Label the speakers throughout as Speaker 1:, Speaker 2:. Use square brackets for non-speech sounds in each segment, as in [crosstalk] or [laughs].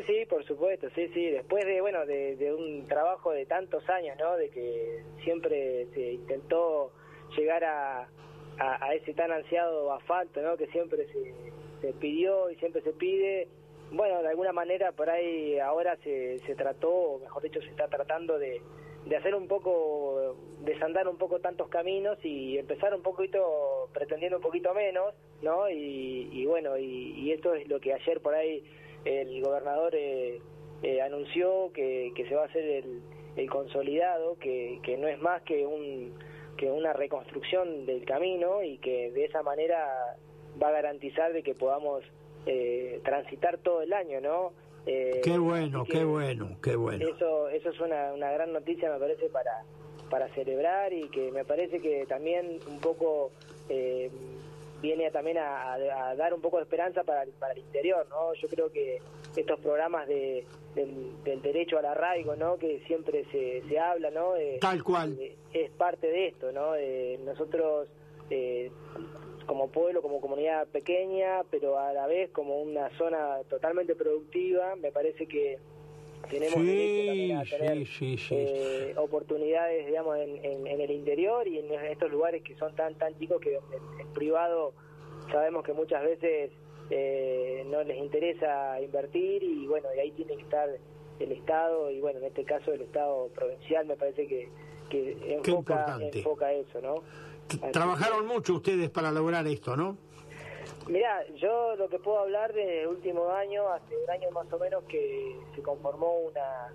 Speaker 1: Sí, sí, por supuesto, sí, sí. Después de, bueno, de, un trabajo de tantos años, ¿no? De que siempre se intentó llegar a, a, ese tan ansiado asfalto, ¿no? Que siempre se, pidió y siempre se pide. Bueno, de alguna manera por ahí ahora se, se trató, o mejor dicho, se está tratando de, de hacer un poco, desandar un poco tantos caminos y empezar un poquito, pretendiendo un poquito menos, ¿no? Y, bueno, y, esto es lo que ayer por ahí el gobernador eh, eh, anunció que, que se va a hacer el, el consolidado, que, que no es más que un que una reconstrucción del camino y que de esa manera va a garantizar de que podamos eh, transitar todo el año, ¿no?
Speaker 2: Eh, qué bueno, qué bueno, qué bueno.
Speaker 1: Eso, eso es una, una gran noticia, me parece, para, para celebrar y que me parece que también un poco eh, viene también a, dar un poco de esperanza para, para el interior, ¿no? Yo creo que estos programas de, del, derecho al arraigo, ¿no? Que siempre se, se habla, ¿no?
Speaker 2: Tal cual.
Speaker 1: es parte de esto, ¿no? nosotros como pueblo, como comunidad pequeña, pero a la vez como una zona totalmente productiva. Me parece que tenemos derecho a tener eh, oportunidades, digamos, en, el interior y en estos lugares que son tan tan chicos que en, privado sabemos que muchas veces eh, no les interesa invertir y bueno, y ahí tiene que estar el Estado y bueno, en este caso el Estado provincial me parece que, que enfoca, enfoca eso, ¿no?
Speaker 2: Trabajaron mucho ustedes para lograr esto, ¿no?
Speaker 1: Mira, yo lo que puedo hablar de último año, hace un año más o menos que se conformó una,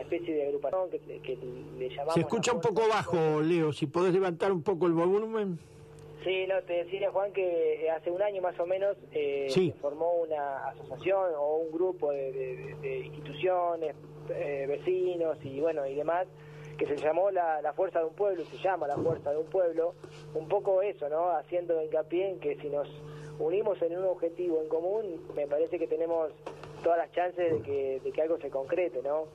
Speaker 1: especie de agrupación que, le llamamos...
Speaker 2: Se escucha un poco bajo, Leo, si podés levantar un poco el volumen.
Speaker 1: Sí, no, te decía Juan que hace un año más o menos eh, se formó una asociación o un grupo de, instituciones, eh, vecinos y bueno y demás que se llamó la, la fuerza de un pueblo, se llama la fuerza de un pueblo, un poco eso, ¿no? Haciendo hincapié en que si nos unimos en un objetivo en común, me parece que tenemos todas las chances de que, de que algo se concrete, ¿no?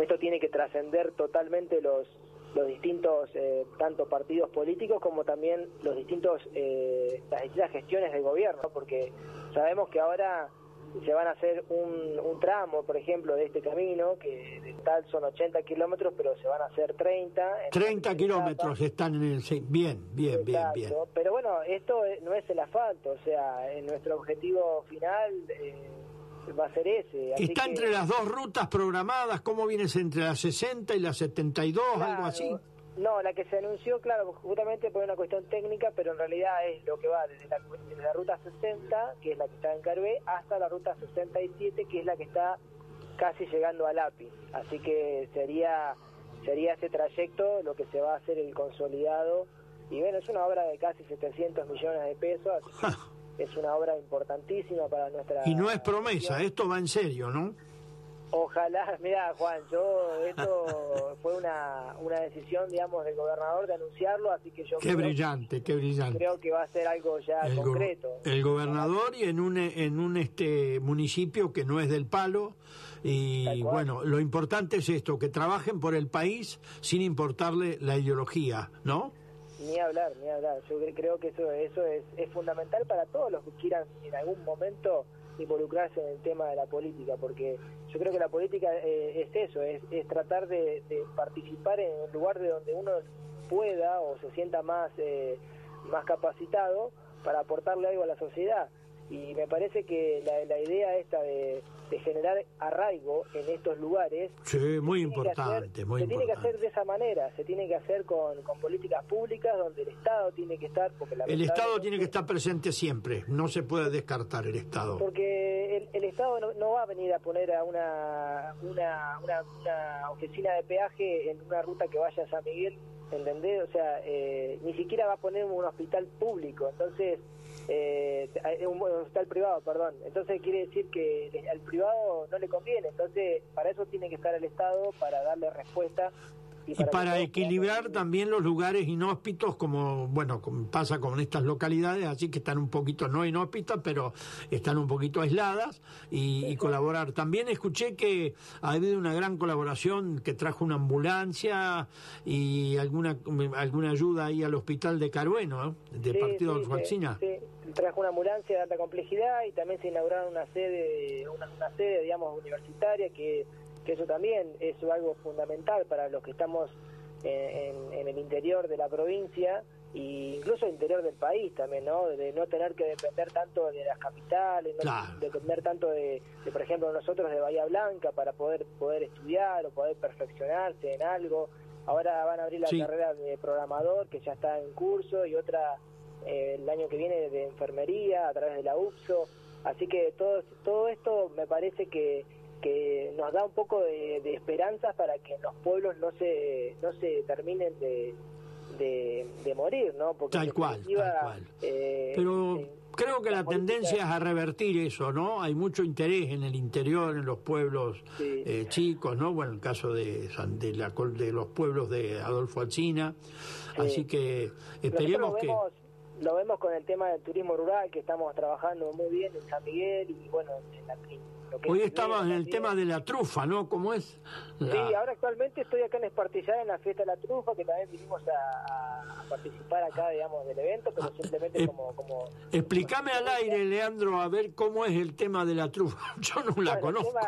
Speaker 1: Esto tiene que trascender totalmente los, los distintos, eh, tanto partidos políticos como también los distintos, eh, las distintas gestiones del gobierno, porque sabemos que ahora se van a hacer un, un tramo, por ejemplo, de este camino, que de tal son 80 kilómetros, pero se van a hacer 30.
Speaker 2: 30 kilómetros están en el... Bien, bien, bien, bien.
Speaker 1: Pero bueno, esto no es el asfalto, o sea, nuestro objetivo final... Eh, va a ser ese.
Speaker 2: ¿Está entre las dos rutas programadas? ¿Cómo vienes entre las 60 y las 72, algo así?
Speaker 1: No, la que se anunció, claro, justamente por una cuestión técnica, pero en realidad es lo que va desde la, ruta 60, que es la que está en Carvé, hasta la ruta 67, que es la que está casi llegando a Lápiz. Así que sería sería ese trayecto lo que se va a hacer el consolidado. Y bueno, es una obra de casi 700 millones de pesos, [laughs] es una obra importantísima para nuestra...
Speaker 2: Y no es promesa, esto va en serio, ¿no?
Speaker 1: Ojalá, [laughs] mira Juan, yo esto fue una, una decisión, digamos, del gobernador de anunciarlo, así que yo...
Speaker 2: Qué brillante, qué brillante.
Speaker 1: Creo que va a ser algo ya concreto.
Speaker 2: el gobernador y en un, en un este municipio que no es del palo, y bueno, lo importante es esto, que trabajen por el país sin importarle la ideología, ¿no?
Speaker 1: Ni hablar, ni hablar. Yo creo que eso, eso es, es fundamental para todos los que quieran en algún momento involucrarse en el tema de la política, porque yo creo que la política eh, es eso, es, tratar de, participar en el lugar de donde uno pueda o se sienta más, eh, más capacitado para aportarle algo a la sociedad. Y me parece que la, la idea esta de, de generar arraigo en estos lugares.
Speaker 2: Sí, muy importante, muy
Speaker 1: se tiene que hacer de esa manera, se tiene que hacer con, con políticas públicas donde el Estado tiene que estar. Porque
Speaker 2: el Estado tiene que estar presente siempre, no se puede descartar el Estado.
Speaker 1: Porque el, Estado no, va a venir a poner a una, una, una, oficina de peaje en una ruta que vaya a San Miguel, ¿entendés? O sea, eh, ni siquiera va a poner un hospital público, entonces eh, un, hospital privado, perdón. Entonces quiere decir que al privado no le conviene. Entonces, para eso tiene que estar el Estado, para darle respuesta
Speaker 2: y para, equilibrar también los lugares inhóspitos, como bueno pasa con estas localidades, así que están un poquito no inhóspitas, pero están un poquito aisladas y, colaborar. También escuché que ha habido una gran colaboración que trajo una ambulancia y alguna alguna ayuda ahí al hospital de Carueno, de Partido de
Speaker 1: sí, sí, trajo una ambulancia de alta complejidad y también se inauguraron una sede, una, una sede, digamos, universitaria que que eso también es algo fundamental para los que estamos en, el interior de la provincia e incluso el interior del país también, ¿no? De no tener que depender tanto de las capitales, no depender tanto de, por ejemplo, nosotros de Bahía Blanca para poder poder estudiar o poder perfeccionarse en algo. Ahora van a abrir la carrera de programador que ya está en curso y otra eh, el año que viene de enfermería a través de la UPSO. Así que todo, todo esto me parece que que nos da un poco de, de esperanzas para que los pueblos no se no se terminen de, de, morir, ¿no?
Speaker 2: Porque tal cual, tal cual. Eh, Pero creo que la, tendencia es a revertir eso, ¿no? Hay mucho interés en el interior, en los pueblos eh, chicos, ¿no? Bueno, el caso de, de, la, de los pueblos de Adolfo Alcina. Así que esperemos que...
Speaker 1: lo vemos con el tema del turismo rural, que estamos trabajando muy bien en San Miguel y bueno, en la,
Speaker 2: Hoy estaba en el tema de la trufa, ¿no? ¿Cómo es?
Speaker 1: Sí, ahora actualmente estoy acá en Espartillar en la fiesta de la trufa, que también vinimos a, participar acá, digamos, del evento, pero ah, simplemente eh, como, como...
Speaker 2: Explícame al aire, Leandro, a ver cómo es el tema de la trufa. [laughs] Yo no la conozco.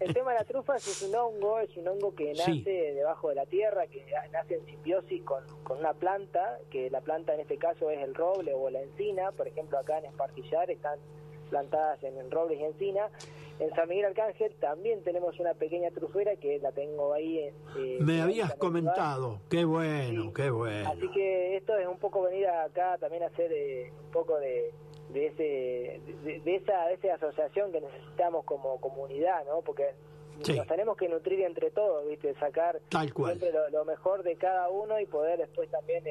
Speaker 1: El tema, de la trufa es un hongo, es un hongo que nace debajo de la tierra, que nace en simbiosis con, con una planta, que la planta en este caso es el roble o la encina, por ejemplo acá en Espartillar están plantadas en, robles y encina. En San Miguel Arcángel también tenemos una pequeña trufera que la tengo ahí.
Speaker 2: Eh, Me habías comentado, qué bueno, qué bueno.
Speaker 1: Así que esto es un poco venir acá también a hacer eh, un poco de, de ese de, esa, esa asociación que necesitamos como comunidad, ¿no? Porque nos tenemos que nutrir entre todos, ¿viste? Sacar siempre lo, mejor de cada uno y poder después también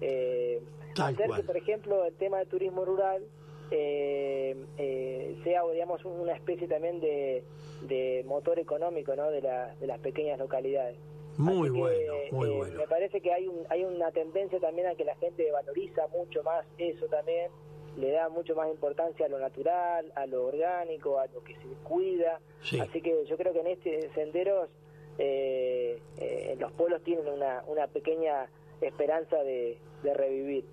Speaker 1: eh, hacer que, por ejemplo, el tema del turismo rural eh, eh, sea, digamos, una especie también de, de motor económico ¿no? de, la, de las pequeñas localidades.
Speaker 2: Muy bueno, muy
Speaker 1: eh,
Speaker 2: bueno.
Speaker 1: Me parece que hay, un, hay una tendencia también a que la gente valoriza mucho más eso también, le da mucho más importancia a lo natural, a lo orgánico, a lo que se cuida. Así que yo creo que en este senderos eh, eh, los pueblos tienen una, una pequeña esperanza de, de revivir.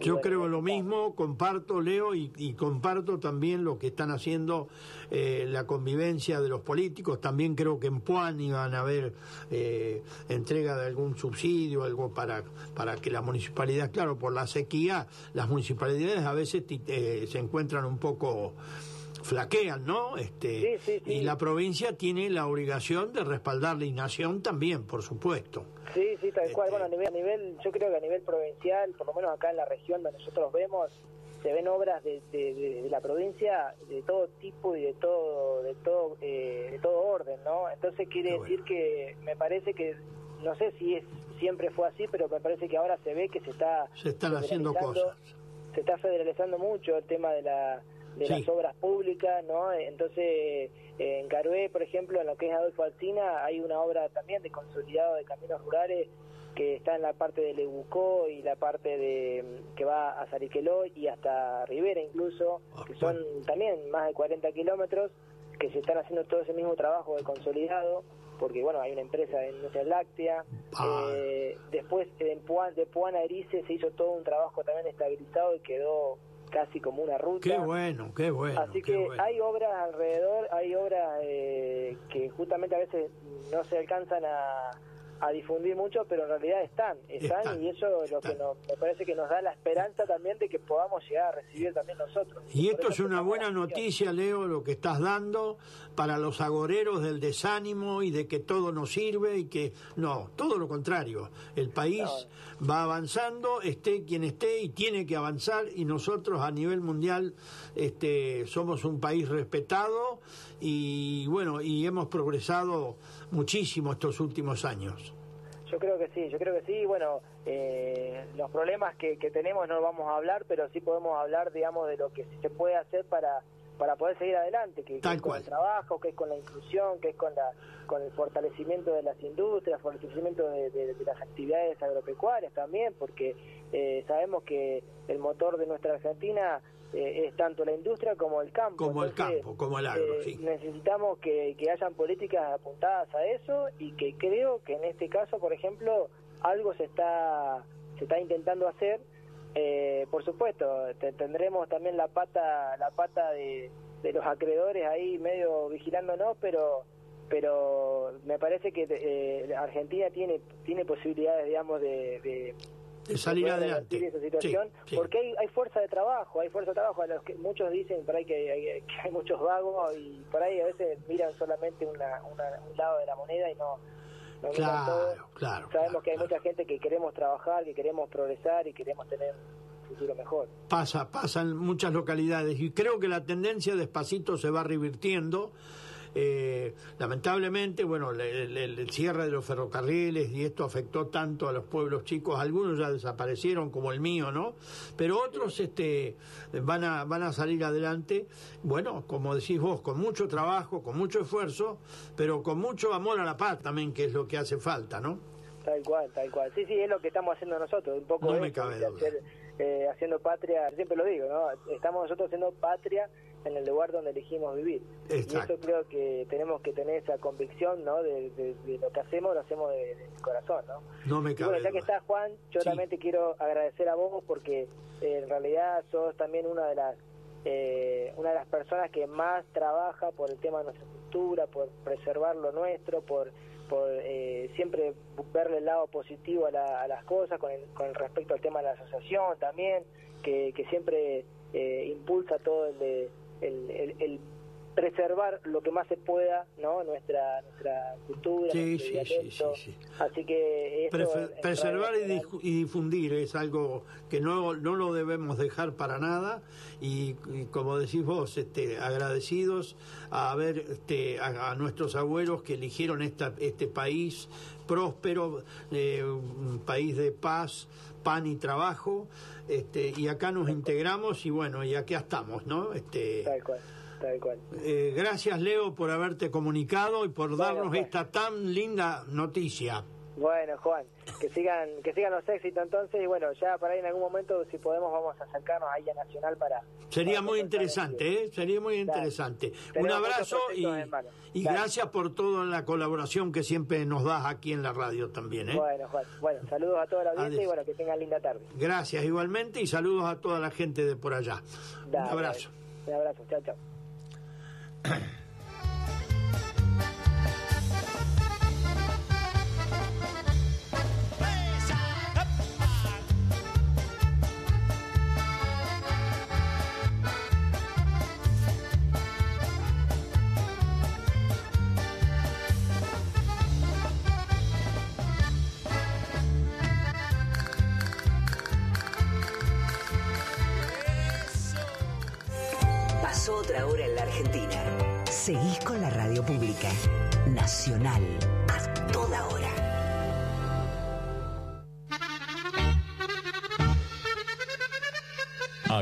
Speaker 2: Yo creo lo mismo, comparto, Leo, y, comparto también lo que están haciendo eh, la convivencia de los políticos. También creo que en Puan iban a haber eh, entrega de algún subsidio, algo para, para que la municipalidad, claro, por la sequía, las municipalidades a veces eh, se encuentran un poco flaquean, ¿no? Este, Y la provincia tiene la obligación de respaldar la nación también, por supuesto.
Speaker 1: Sí, sí, tal cual. Bueno, a nivel, a nivel, yo creo que a nivel provincial, por lo menos acá en la región donde nosotros vemos, se ven obras de, de, la provincia de todo tipo y de todo de todo eh, de todo orden, ¿no? Entonces quiere decir que me parece que no sé si es siempre fue así, pero me parece que ahora se ve que se está
Speaker 2: se están haciendo cosas.
Speaker 1: Se está federalizando mucho el tema de la de las obras públicas, ¿no? Entonces, en Carué, por ejemplo, en lo que es Adolfo Alcina, hay una obra también de consolidado de caminos rurales que está en la parte de Lebucó y la parte de que va a Sariqueló y hasta Rivera incluso, ah, que son también más de 40 kilómetros, que se están haciendo todo ese mismo trabajo de consolidado, porque bueno, hay una empresa de industria láctea. Ah. Eh, después en Puan, de Puan a Erice se hizo todo un trabajo también estabilizado y quedó casi como una ruta.
Speaker 2: Qué bueno, qué bueno.
Speaker 1: Así que hay obras alrededor, hay obras eh, que justamente a veces no se alcanzan a, a difundir mucho, pero en realidad están, están, y eso es lo que nos, me parece que nos da la esperanza también de que podamos llegar a recibir también nosotros.
Speaker 2: Y esto es una buena noticia, Leo, lo que estás dando para los agoreros del desánimo y de que todo nos sirve y que no, todo lo contrario, el país va avanzando, esté quien esté y tiene que avanzar y nosotros a nivel mundial este, somos un país respetado y bueno, y hemos progresado muchísimo estos últimos años.
Speaker 1: Yo creo que sí, yo creo que sí. Bueno, eh, los problemas que, que tenemos no vamos a hablar, pero sí podemos hablar, digamos, de lo que se puede hacer para para poder seguir adelante, que, es con el trabajo, que es con la inclusión, que es con la con el fortalecimiento de las industrias, fortalecimiento de, las actividades agropecuarias también, porque eh, sabemos que el motor de nuestra Argentina eh, es tanto la industria como el campo.
Speaker 2: Como el campo, como el agro,
Speaker 1: eh, Necesitamos que, que hayan políticas apuntadas a eso y que creo que en este caso, por ejemplo, algo se está se está intentando hacer. Eh, por supuesto, tendremos también la pata la pata de, los acreedores ahí medio vigilándonos, pero pero me parece que eh, Argentina tiene tiene posibilidades, digamos, de,
Speaker 2: de salir adelante.
Speaker 1: esa situación porque hay, hay fuerza de trabajo hay fuerza de trabajo a los que muchos dicen por ahí que hay, que hay muchos vagos y por ahí a veces miran solamente una, un lado de la moneda y no,
Speaker 2: claro, claro
Speaker 1: sabemos que hay mucha gente que queremos trabajar que queremos progresar y queremos tener un futuro mejor.
Speaker 2: Pasa pasa en muchas localidades y creo que la tendencia despacito se va revirtiendo eh, lamentablemente, bueno, el, cierre de los ferrocarriles y esto afectó tanto a los pueblos chicos, algunos ya desaparecieron como el mío, ¿no? Pero otros este, van, a, van a salir adelante, bueno, como decís vos, con mucho trabajo, con mucho esfuerzo, pero con mucho amor a la paz también, que es lo que hace falta, ¿no?
Speaker 1: Tal cual, tal cual. Sí, sí, es lo que estamos haciendo nosotros, un poco
Speaker 2: no me cabe
Speaker 1: eh, haciendo patria, siempre lo digo, ¿no? Estamos nosotros haciendo patria en el lugar donde elegimos vivir. Y eso creo que tenemos que tener esa convicción, ¿no? De, lo que hacemos, lo hacemos de, corazón, ¿no?
Speaker 2: No me cabe
Speaker 1: bueno, ya que está Juan, yo también te quiero agradecer a vos porque eh, en realidad sos también una de las eh, una de las personas que más trabaja por el tema de nuestra cultura, por preservar lo nuestro, por por eh, siempre verle el lado positivo a, las cosas, con, el, con respecto al tema de la asociación también, que, que siempre eh, impulsa todo el, de, el, el, preservar lo que más se pueda, ¿no? Nuestra, nuestra cultura,
Speaker 2: sí, sí, sí,
Speaker 1: Así que
Speaker 2: preservar y, difundir es algo que no, no lo debemos dejar para nada y, como decís vos, este, agradecidos a ver este, a, nuestros abuelos que eligieron esta, este país próspero, eh, un país de paz, pan y trabajo, este, y acá nos integramos y bueno, y aquí estamos, ¿no? Este,
Speaker 1: tal cual, tal cual.
Speaker 2: Eh, gracias Leo por haberte comunicado y por darnos esta tan linda noticia.
Speaker 1: Bueno, Juan, que sigan que sigan los éxitos entonces y bueno, ya para ahí en algún momento si podemos vamos a acercarnos ahí a Nacional para...
Speaker 2: Sería muy interesante, ¿eh? Sería muy interesante. Un abrazo y, y gracias por toda la colaboración que siempre nos das aquí en la radio también, ¿eh?
Speaker 1: Bueno, Juan, bueno, saludos a toda la audiencia y bueno, que tengan linda tarde.
Speaker 2: Gracias igualmente y saludos a toda la gente de por allá. un abrazo.
Speaker 1: Un abrazo, chao, chao. [coughs]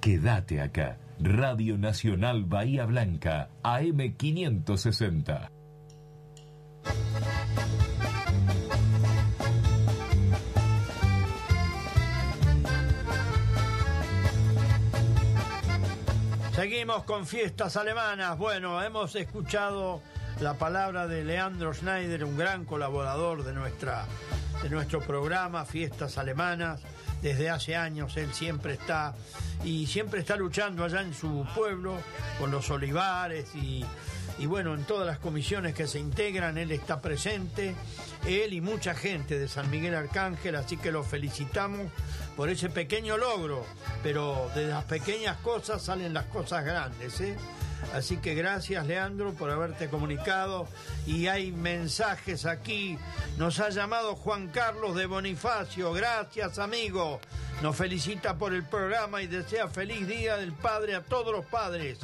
Speaker 3: Quédate acá. Radio Nacional Bahía Blanca, AM 560.
Speaker 2: Seguimos con fiestas alemanas. Bueno, hemos escuchado la palabra de Leandro Schneider, un gran colaborador de, nuestra, de nuestro programa Fiestas Alemanas, desde hace años, él siempre está y siempre está luchando allá en su pueblo con los olivares y, bueno, en todas las comisiones que se integran, él está presente, él y mucha gente de San Miguel Arcángel, así que lo felicitamos por ese pequeño logro, pero de las pequeñas cosas salen las cosas grandes, ¿eh? Así que gracias Leandro por haberte comunicado y hay mensajes aquí. Nos ha llamado Juan Carlos de Bonifacio. Gracias amigo. Nos felicita por el programa y desea feliz día del Padre a todos los padres.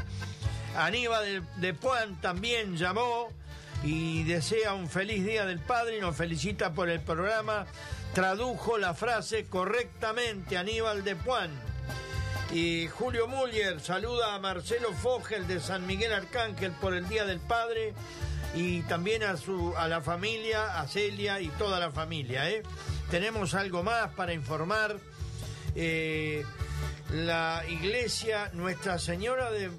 Speaker 2: Aníbal de, Puan también llamó y desea un feliz día del Padre y nos felicita por el programa. Tradujo la frase correctamente Aníbal de Puan. Y Julio Muller saluda a Marcelo Fogel de San Miguel Arcángel por el Día del Padre y también a, su, a la familia, a Celia y toda la familia. ¿eh? Tenemos algo más para informar. Eh, la iglesia Nuestra Señora de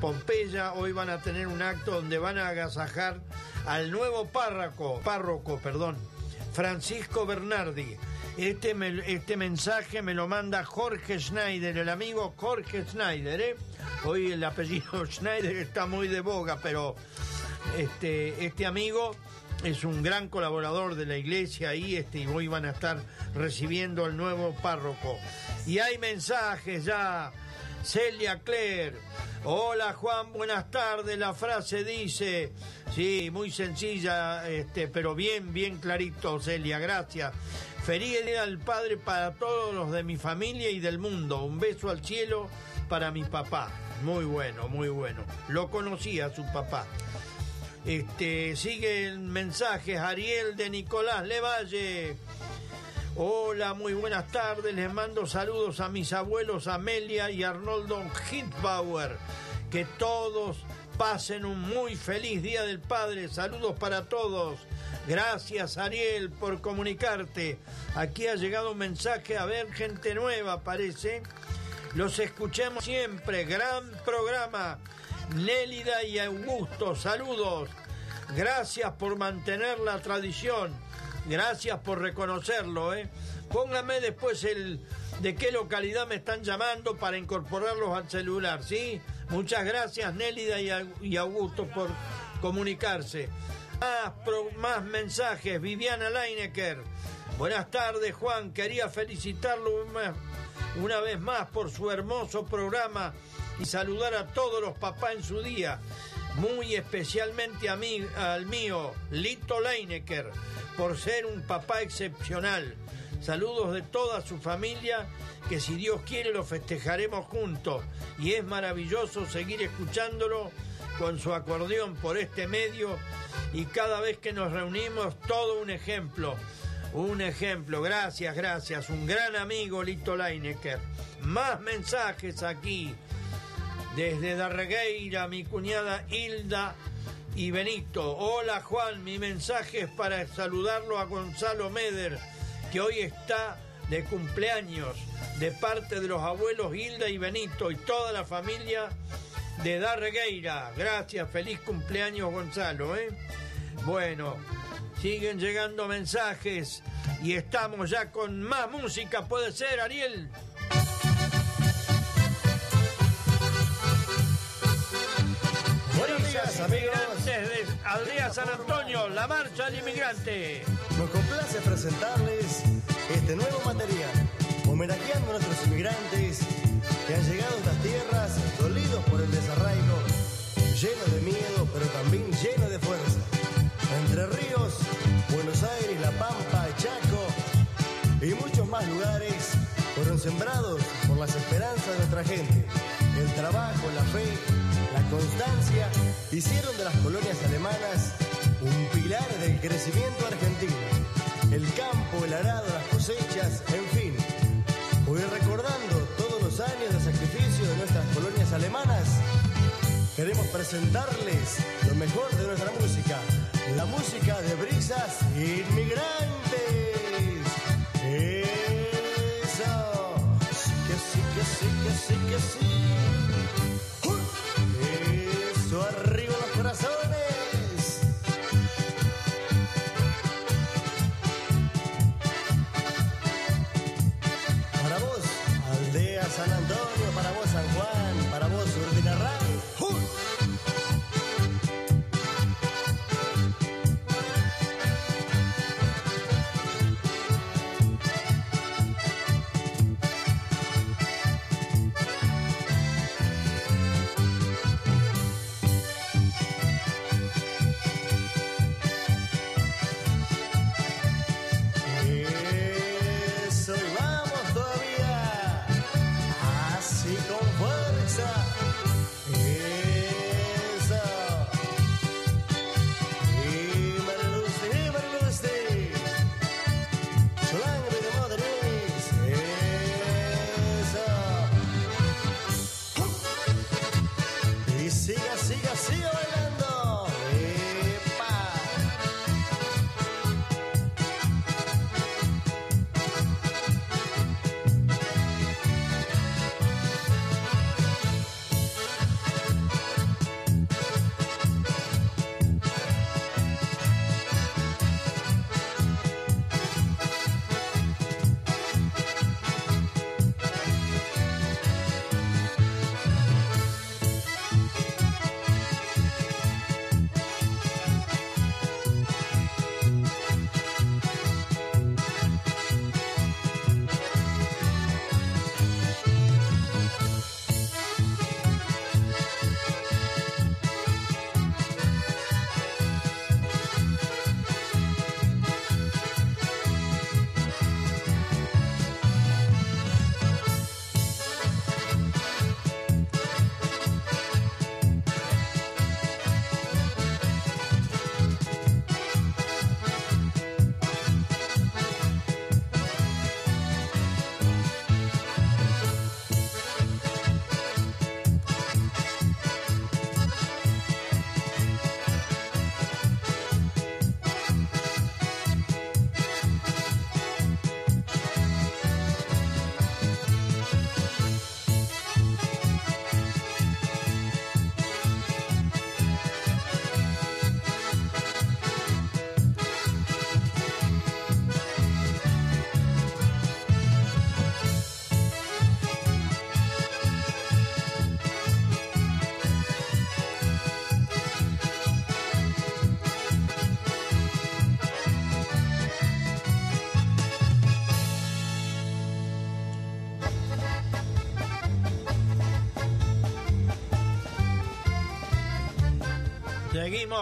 Speaker 2: Pompeya hoy van a tener un acto donde van a agasajar al nuevo párroco, párroco, perdón, Francisco Bernardi. Este, este mensaje me lo manda Jorge Schneider, el amigo Jorge Schneider. ¿eh? Hoy el apellido [laughs] Schneider está muy de boga, pero este, este amigo es un gran colaborador de la iglesia y este, y hoy van a estar recibiendo al nuevo párroco. Y hay mensajes ya. Celia Claire. Hola Juan, buenas tardes. La frase dice, sí, muy sencilla, este, pero bien, bien clarito, Celia, gracias. Feliz día al Padre para todos los de mi familia y del mundo. Un beso al cielo para mi papá. Muy bueno, muy bueno. Lo conocía su papá. Este, sigue el mensaje, Ariel de Nicolás Levalle. Hola, muy buenas tardes. Les mando saludos a mis abuelos Amelia y Arnoldo Hitbauer. Que todos pasen un muy feliz Día del Padre. Saludos para todos. Gracias Ariel por comunicarte. Aquí ha llegado un mensaje, a ver, gente nueva parece. Los escuchemos siempre. Gran programa. Nélida y Augusto, saludos. Gracias por mantener la tradición. Gracias por reconocerlo. ¿eh? Póngame después el de qué localidad me están llamando para incorporarlos al celular, ¿sí? Muchas gracias Nélida y Augusto por comunicarse. Más, más mensajes. Viviana Leinecker. Buenas tardes, Juan. Quería felicitarlo una vez más por su hermoso programa y saludar a todos los papás en su día. Muy especialmente a mí, al mío, Lito Leinecker, por ser un papá excepcional. Saludos de toda su familia, que si Dios quiere lo festejaremos juntos. Y es maravilloso seguir escuchándolo con su acordeón por este medio y cada vez que nos reunimos todo un ejemplo. Un ejemplo, gracias, gracias. Un gran amigo, Lito Leinecker. Más mensajes aquí. Desde Darregueira, mi cuñada Hilda y Benito. Hola Juan, mi mensaje es para saludarlo a Gonzalo Meder, que hoy está de cumpleaños, de parte de los abuelos Hilda y Benito y toda la familia de Darregueira. Gracias, feliz cumpleaños Gonzalo. ¿eh? Bueno, siguen llegando mensajes y estamos ya con más música, ¿puede ser, Ariel? Buenos días, amigos. Desde Aldea San Antonio, la marcha del inmigrante.
Speaker 4: Nos complace presentarles este nuevo material, homenajeando a nuestros inmigrantes que han llegado a estas tierras dolidos por el desarraigo, llenos de miedo, pero también llenos de fuerza. Entre Ríos, Buenos Aires, La Pampa, Chaco y muchos más lugares fueron sembrados por las esperanzas de nuestra gente. El trabajo, la fe, la constancia hicieron de las colonias alemanas un pilar del crecimiento argentino. El campo, el arado, las cosechas, en fin. Hoy recordando años de sacrificio de nuestras colonias alemanas, queremos presentarles lo mejor de nuestra música, la música de brisas inmigrantes. Eso, sí que sí, que sí, que sí, que sí.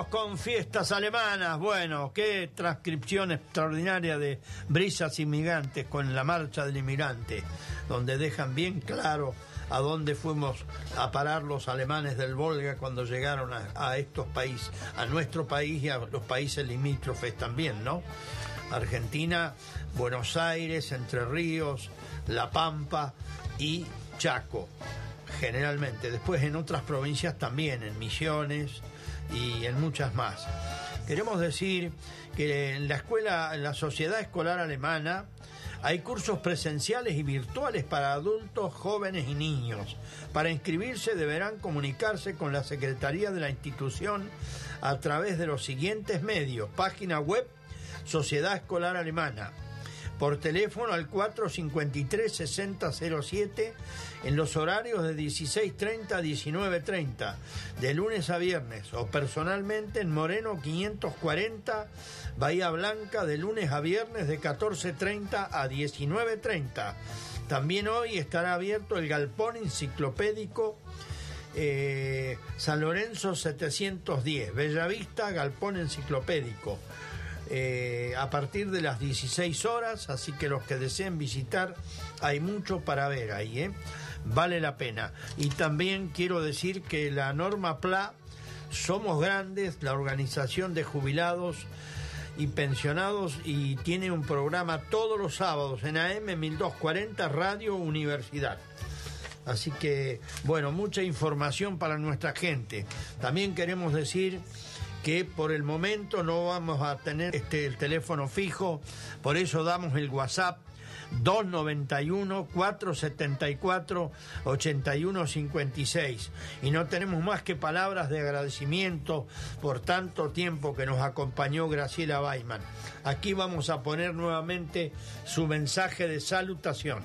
Speaker 2: Con fiestas alemanas. Bueno, qué transcripción extraordinaria de brisas inmigrantes con la marcha del inmigrante, donde dejan bien claro a dónde fuimos a parar los alemanes del Volga cuando llegaron a, estos países, a nuestro país y a los países limítrofes también, ¿no? Argentina, Buenos Aires, Entre Ríos, La Pampa y Chaco, generalmente. Después en otras provincias también, en Misiones, y en muchas más. Queremos decir que en la escuela, en la sociedad escolar alemana, hay cursos presenciales y virtuales para adultos, jóvenes y niños. Para inscribirse deberán comunicarse con la Secretaría de la institución a través de los siguientes medios. Página web Sociedad Escolar Alemana por teléfono al 453-6007 en los horarios de 16.30 a 19.30, de lunes a viernes, o personalmente en Moreno 540, Bahía Blanca, de lunes a viernes de 14.30 a 19.30. También hoy estará abierto el galpón enciclopédico eh, San Lorenzo 710, Bellavista, galpón enciclopédico. Eh, a partir de las 16 horas, así que los que deseen visitar, hay mucho para ver ahí, ¿eh? vale la pena. Y también quiero decir que la norma PLA, Somos Grandes, la organización de jubilados y pensionados, y tiene un programa todos los sábados en AM 1240 Radio Universidad. Así que, bueno, mucha información para nuestra gente. También queremos decir que por el momento no vamos a tener este el teléfono fijo, por eso damos el WhatsApp 291 474 8156 y no tenemos más que palabras de agradecimiento por tanto tiempo que nos acompañó Graciela Baiman. Aquí vamos a poner nuevamente su mensaje de salutación.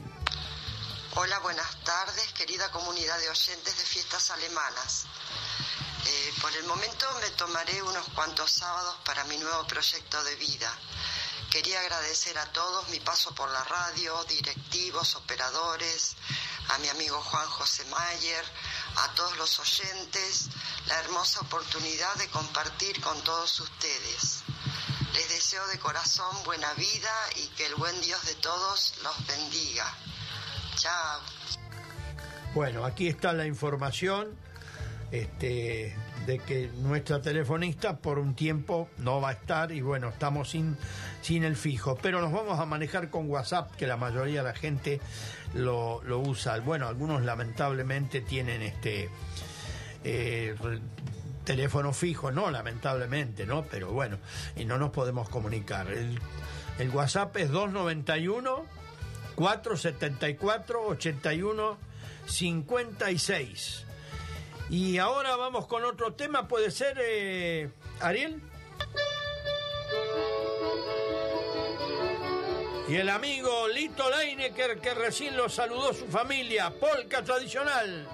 Speaker 5: Hola, buenas tardes, querida comunidad de oyentes de fiestas alemanas. Eh, por el momento me tomaré unos cuantos sábados para mi nuevo proyecto de vida. Quería agradecer a todos mi paso por la radio, directivos, operadores, a mi amigo Juan José Mayer, a todos los oyentes, la hermosa oportunidad de compartir con todos ustedes. Les deseo de corazón buena vida y que el buen Dios de todos los bendiga. Chao.
Speaker 2: Bueno, aquí está la información este, de que nuestra telefonista por un tiempo no va a estar y bueno, estamos sin, sin el fijo, pero nos vamos a manejar con WhatsApp, que la mayoría de la gente lo, usa. Bueno, algunos lamentablemente tienen este eh, teléfono fijo, no lamentablemente, ¿no? Pero bueno, y no nos podemos comunicar. El, el WhatsApp es 291 474 81 56. Y ahora vamos con otro tema, puede ser, eh, Ariel. Y el amigo Lito Leinecker, que recién lo saludó su familia, polka tradicional.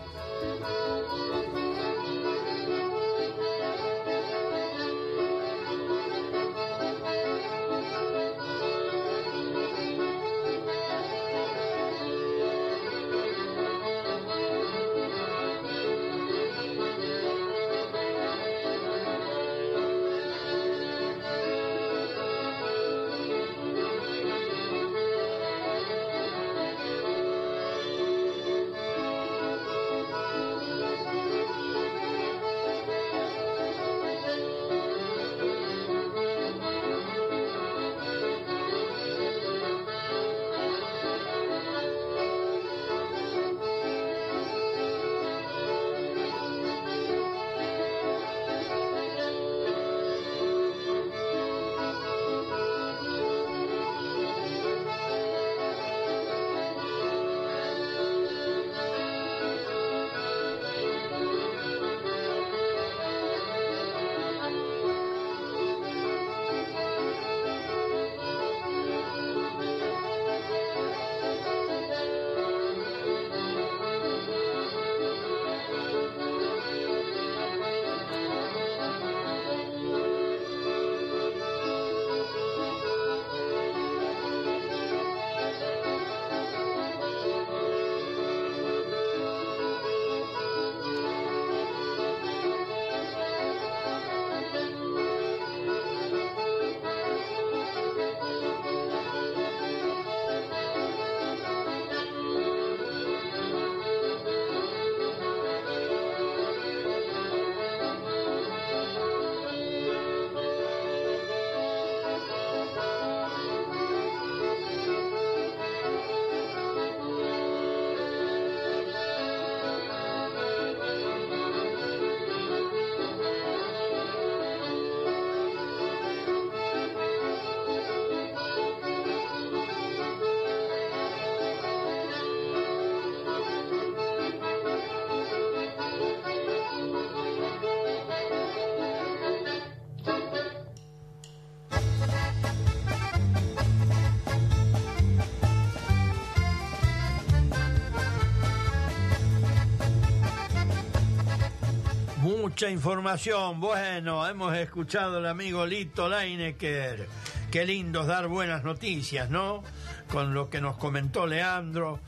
Speaker 2: Mucha información. Bueno, hemos escuchado al amigo Lito Leinecker. Qué lindo dar buenas noticias, ¿no? Con lo que nos comentó Leandro.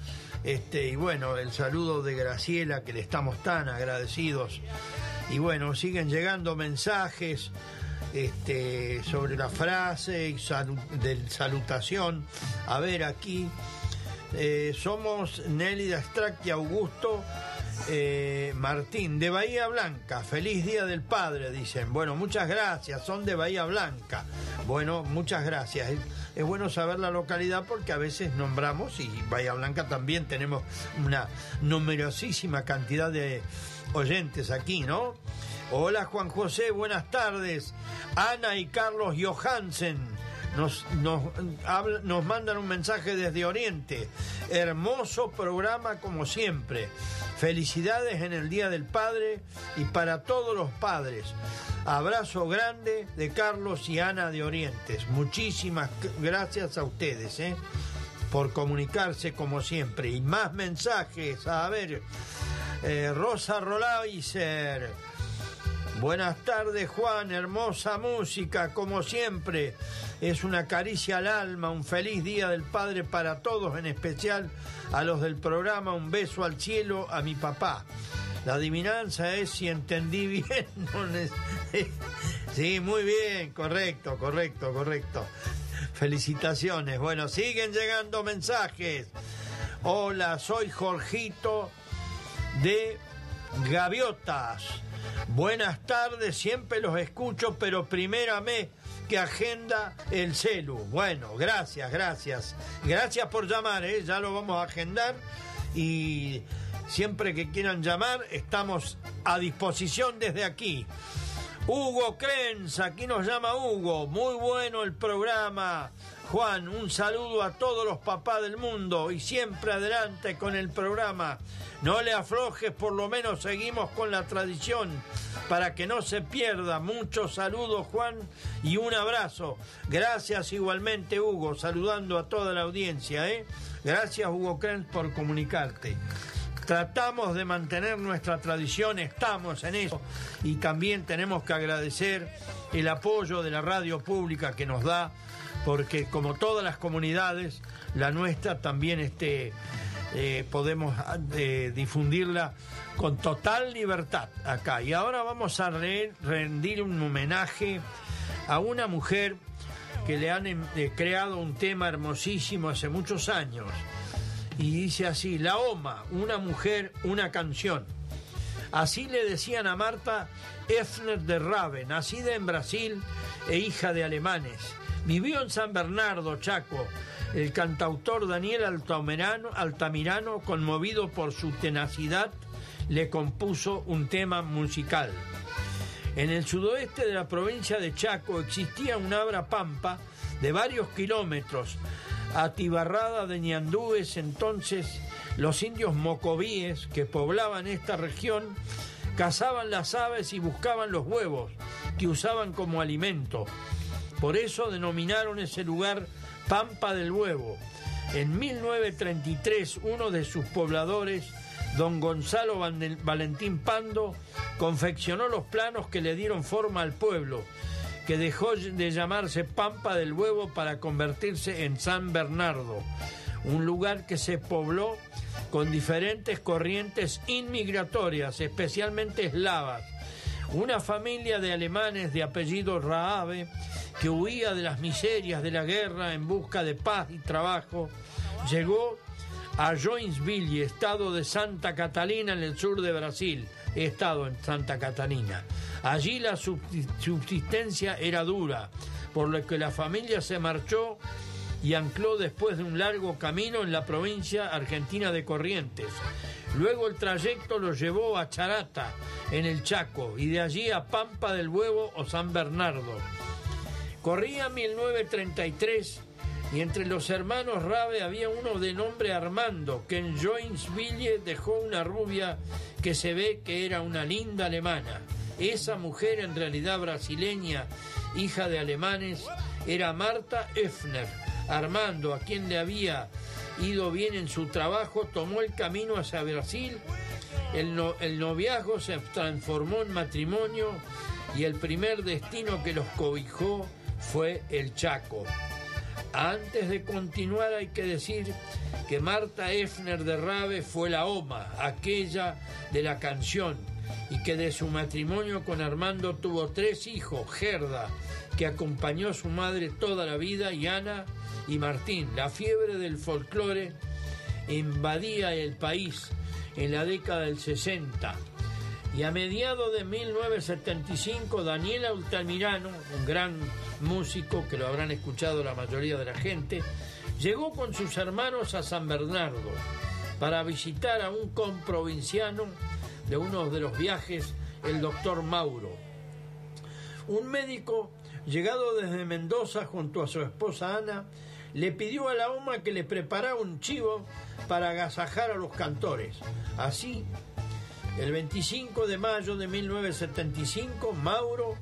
Speaker 2: Este, y bueno, el saludo de Graciela, que le estamos tan agradecidos. Y bueno, siguen llegando mensajes este, sobre la frase y de salutación. A ver, aquí eh, somos Nelly Extract y Augusto eh, Martín, de Bahía Blanca. Feliz Día del Padre, dicen. Bueno, muchas gracias, son de Bahía Blanca. Bueno, muchas gracias. Es, bueno saber la localidad porque a veces nombramos y Bahía Blanca también tenemos una numerosísima cantidad de oyentes aquí, ¿no? Hola Juan José, buenas tardes. Ana y Carlos Johansen nos, nos, nos mandan un mensaje desde Oriente. Hermoso programa como siempre. Felicidades en el Día del Padre y para todos los padres. Abrazo grande de Carlos y Ana de Orientes. Muchísimas gracias a ustedes ¿eh? por comunicarse como siempre. Y más mensajes. A ver, eh, Rosa Rolaiser. Buenas tardes Juan, hermosa música como siempre. Es una caricia al alma, un feliz día del Padre para todos, en especial a los del programa, un beso al cielo a mi papá. La adivinanza es si entendí [laughs] bien. sí, muy bien, correcto, correcto, correcto. Felicitaciones. Bueno, siguen llegando mensajes. Hola, soy Jorgito de Gaviotas. Buenas tardes, siempre los escucho, pero primérame que agenda el celu. Bueno, gracias, gracias. Gracias por llamar, ¿eh? ya lo vamos a agendar y siempre que quieran llamar estamos a disposición desde aquí. Hugo Krenz, aquí nos llama Hugo, muy bueno el programa. Juan, un saludo a todos los papás del mundo y siempre adelante con el programa. No le aflojes, por lo menos seguimos con la tradición para que no se pierda. Muchos saludos, Juan, y un abrazo. Gracias igualmente, Hugo, saludando a toda la audiencia. ¿eh? Gracias, Hugo Krenz, por comunicarte. Tratamos de mantener nuestra tradición, estamos en eso y también tenemos que agradecer el apoyo de la radio pública que nos da porque como todas las comunidades, la nuestra también este, eh, podemos eh, difundirla con total libertad acá. Y ahora vamos a rendir un homenaje a una mujer que le han em, eh, creado un tema hermosísimo hace muchos años. Y dice así, La Oma, una mujer, una canción. Así le decían a Marta Efner de Raven, nacida en Brasil e hija de alemanes Vivió en San Bernardo, Chaco. El cantautor Daniel Altamirano, Altamirano, conmovido por su tenacidad, le compuso un tema musical. En el sudoeste de la provincia de Chaco existía una abra pampa de varios kilómetros, atibarrada de ñandúes, entonces los indios mocovíes que poblaban esta región cazaban las aves y buscaban los huevos que usaban como alimento. Por eso denominaron ese lugar Pampa del Huevo. En 1933 uno de sus pobladores, don Gonzalo Valentín Pando, confeccionó los planos que le dieron forma al pueblo, que dejó de llamarse Pampa del Huevo para convertirse en San Bernardo, un lugar que se pobló con diferentes corrientes inmigratorias, especialmente eslavas. Una familia de alemanes de apellido Raabe que huía de las miserias de la guerra en busca de paz y trabajo, llegó a Joinsville, estado de Santa Catalina en el sur de Brasil. Estado en Santa Catalina. Allí la subsistencia era dura, por lo que la familia se marchó y ancló después de un largo camino en la provincia argentina de Corrientes. Luego el trayecto lo llevó a Charata, en el Chaco, y de allí a Pampa del Huevo o San Bernardo. Corría 1933 y entre los hermanos Rabe había uno de nombre Armando, que en Joinsville dejó una rubia que se ve que era una linda alemana. Esa mujer, en realidad brasileña, hija de alemanes, era Marta Effner. Armando, a quien le había ido bien en su trabajo, tomó el camino hacia Brasil el, noviazgo se transformó en matrimonio y el primer destino que los cobijó fue el Chaco. Antes de continuar hay que decir que Marta Efner de Rabe fue la OMA, aquella de la canción, y que de su matrimonio con Armando tuvo tres hijos, Gerda, que acompañó a su madre toda la vida, y Ana y Martín. La fiebre del folclore invadía el país en la década del 60 y a mediados de 1975 Daniel Altamirano, un gran músico que lo habrán escuchado la mayoría de la gente, llegó con sus hermanos a San Bernardo para visitar a un comprovinciano de uno de los viajes, el doctor Mauro. Un médico llegado desde Mendoza junto a su esposa Ana, le pidió a la OMA que le preparara un chivo para agasajar a los cantores. Así, el 25 de mayo de 1975, Mauro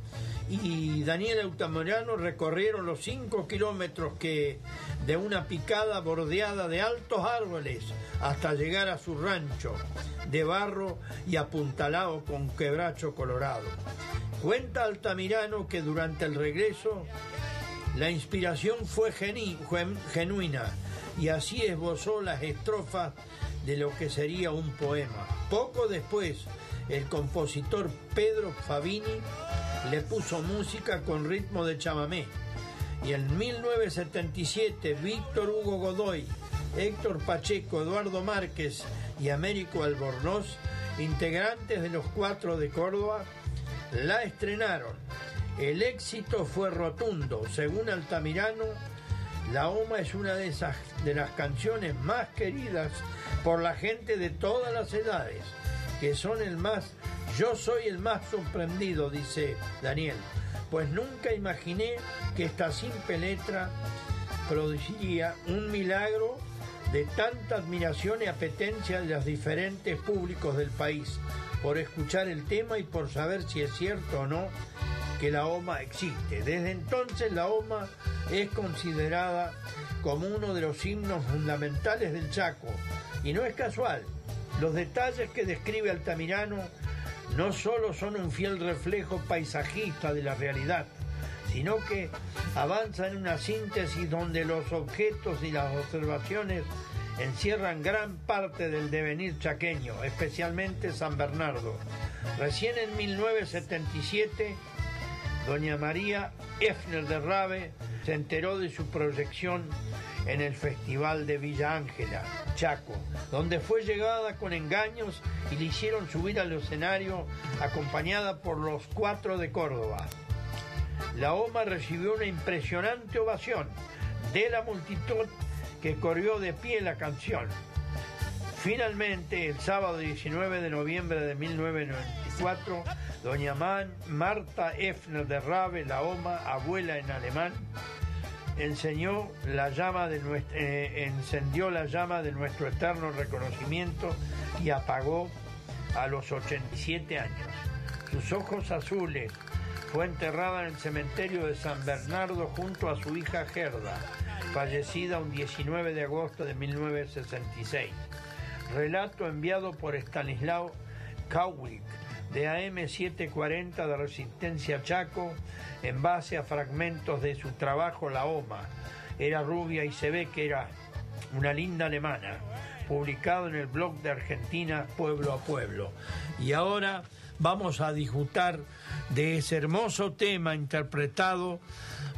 Speaker 2: y Daniel Autamorano recorrieron los 5 kilómetros que de una picada bordeada de altos árboles hasta llegar a su rancho de barro y apuntalado con quebracho colorado. Cuenta Altamirano que durante el regreso la inspiración fue genuina y así esbozó las estrofas de lo que sería un poema. Poco después, el compositor Pedro Fabini le puso música con ritmo de chamamé. Y en 1977, Víctor Hugo Godoy, Héctor Pacheco, Eduardo Márquez y Américo Albornoz, integrantes de los cuatro de Córdoba, la estrenaron. El éxito fue rotundo. Según Altamirano, La OMA es una de, las canciones más queridas por la gente de todas las edades, que son el más, yo soy el más sorprendido, dice Daniel, pues nunca imaginé que esta simple letra produciría un milagro de tanta admiración y apetencia de los diferentes públicos del país por escuchar el tema y por saber si es cierto o no que la OMA existe. Desde entonces la OMA es considerada como uno de los himnos fundamentales del Chaco, y no es casual. Los detalles que describe Altamirano no solo son un fiel reflejo paisajista de la realidad, sino que avanzan en una síntesis donde los objetos y las observaciones encierran gran parte del devenir chaqueño, especialmente San Bernardo. Recién en 1977, doña María Efner de Rabe se enteró de su proyección en el Festival de Villa Ángela, Chaco, donde fue llegada con engaños y le hicieron subir al escenario acompañada por los cuatro de Córdoba. La OMA recibió una impresionante ovación de la multitud que corrió de pie la canción. Finalmente, el sábado 19 de noviembre de 1994, doña Man, Marta Efner de Rabe, la OMA, abuela en alemán, enseñó la llama de eh, encendió la llama de nuestro eterno reconocimiento y apagó a los 87 años. Sus ojos azules fue enterrada en el cementerio de San Bernardo junto a su hija Gerda, fallecida un 19 de agosto de 1966. Relato enviado por Stanislao Kowik de AM740 de Resistencia Chaco en base a fragmentos de su trabajo La Oma. Era rubia y se ve que era una linda alemana, publicado en el blog de Argentina Pueblo a Pueblo. Y ahora vamos a disfrutar de ese hermoso tema interpretado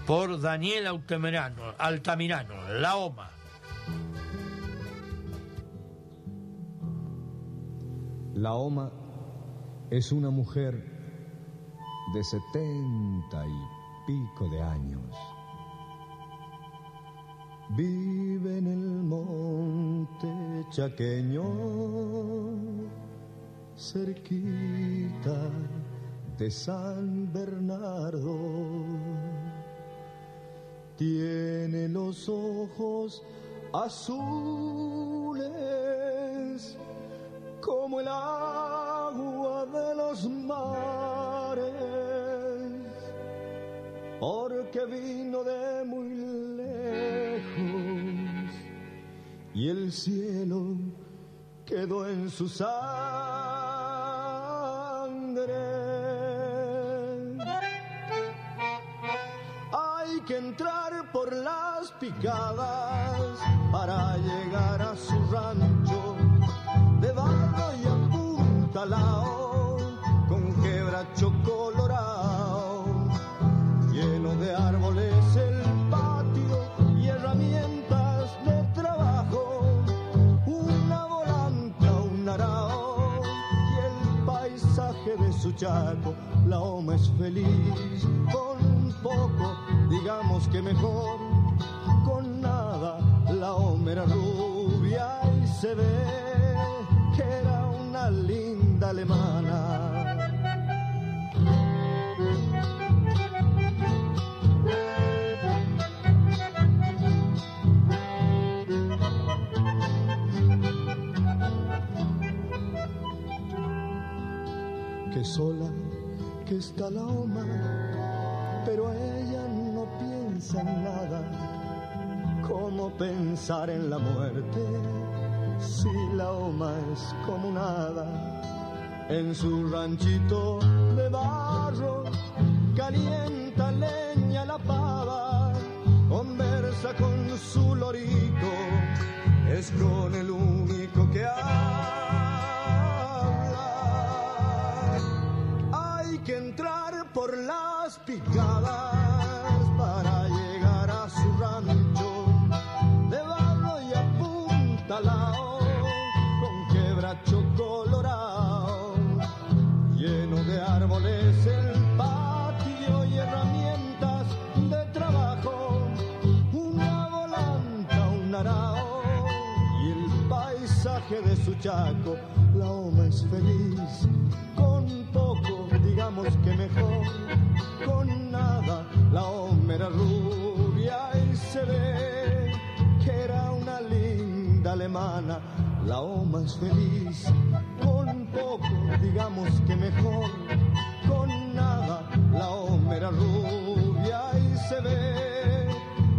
Speaker 2: por Daniel Altamirano, Altamirano La Oma.
Speaker 6: La Oma es una mujer de setenta y pico de años. Vive en el monte chaqueño, cerquita de San Bernardo. Tiene los ojos azules como el agua de los mares, porque vino de muy lejos y el cielo quedó en su sangre. Hay que entrar por las picadas para llegar a su rancho de barro y apuntalao con quebracho colorado, lleno de árboles el patio y herramientas de trabajo, una volanta, un arao y el paisaje de su chaco, la oma es feliz poco, digamos que mejor, con nada, la homera rubia y se ve era una linda alemana. Que sola que está la oma pero ella no piensa en nada. ¿Cómo pensar en la muerte si la oma es como nada? En su ranchito de barro calienta leña la pava, conversa con su lorito, es con el único que habla. Hay que entrar por las picadas su chaco la oma es feliz. Con poco digamos que mejor. Con nada la oma era rubia y se ve que era una linda alemana. La oma es feliz. Con poco digamos que mejor. Con nada la oma era rubia y se ve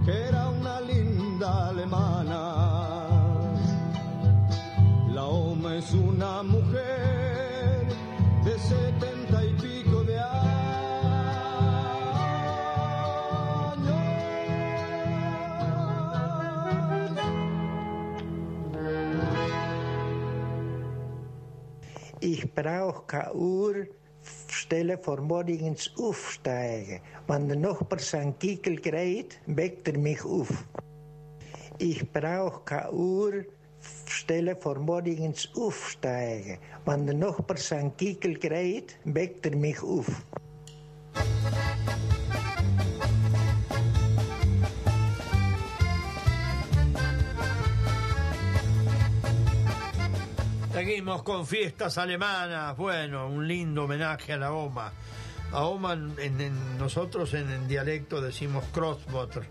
Speaker 6: que era una linda alemana es una mujer de setenta y pico de
Speaker 7: Ich brauche keine Uhr stellen vor morgens aufsteigen. Wenn der Nachbar seinen Kickel kriegt, weckt er mich auf. Ich brauche keine Uhr stellen vor morgens aufsteigen. Wenn der Nachbar seinen Kickel kriegt, weckt er mich auf.
Speaker 2: Seguimos con fiestas alemanas. Bueno, un lindo homenaje a la OMA. A OMA, en, en- nosotros en, el dialecto decimos Crossbotter,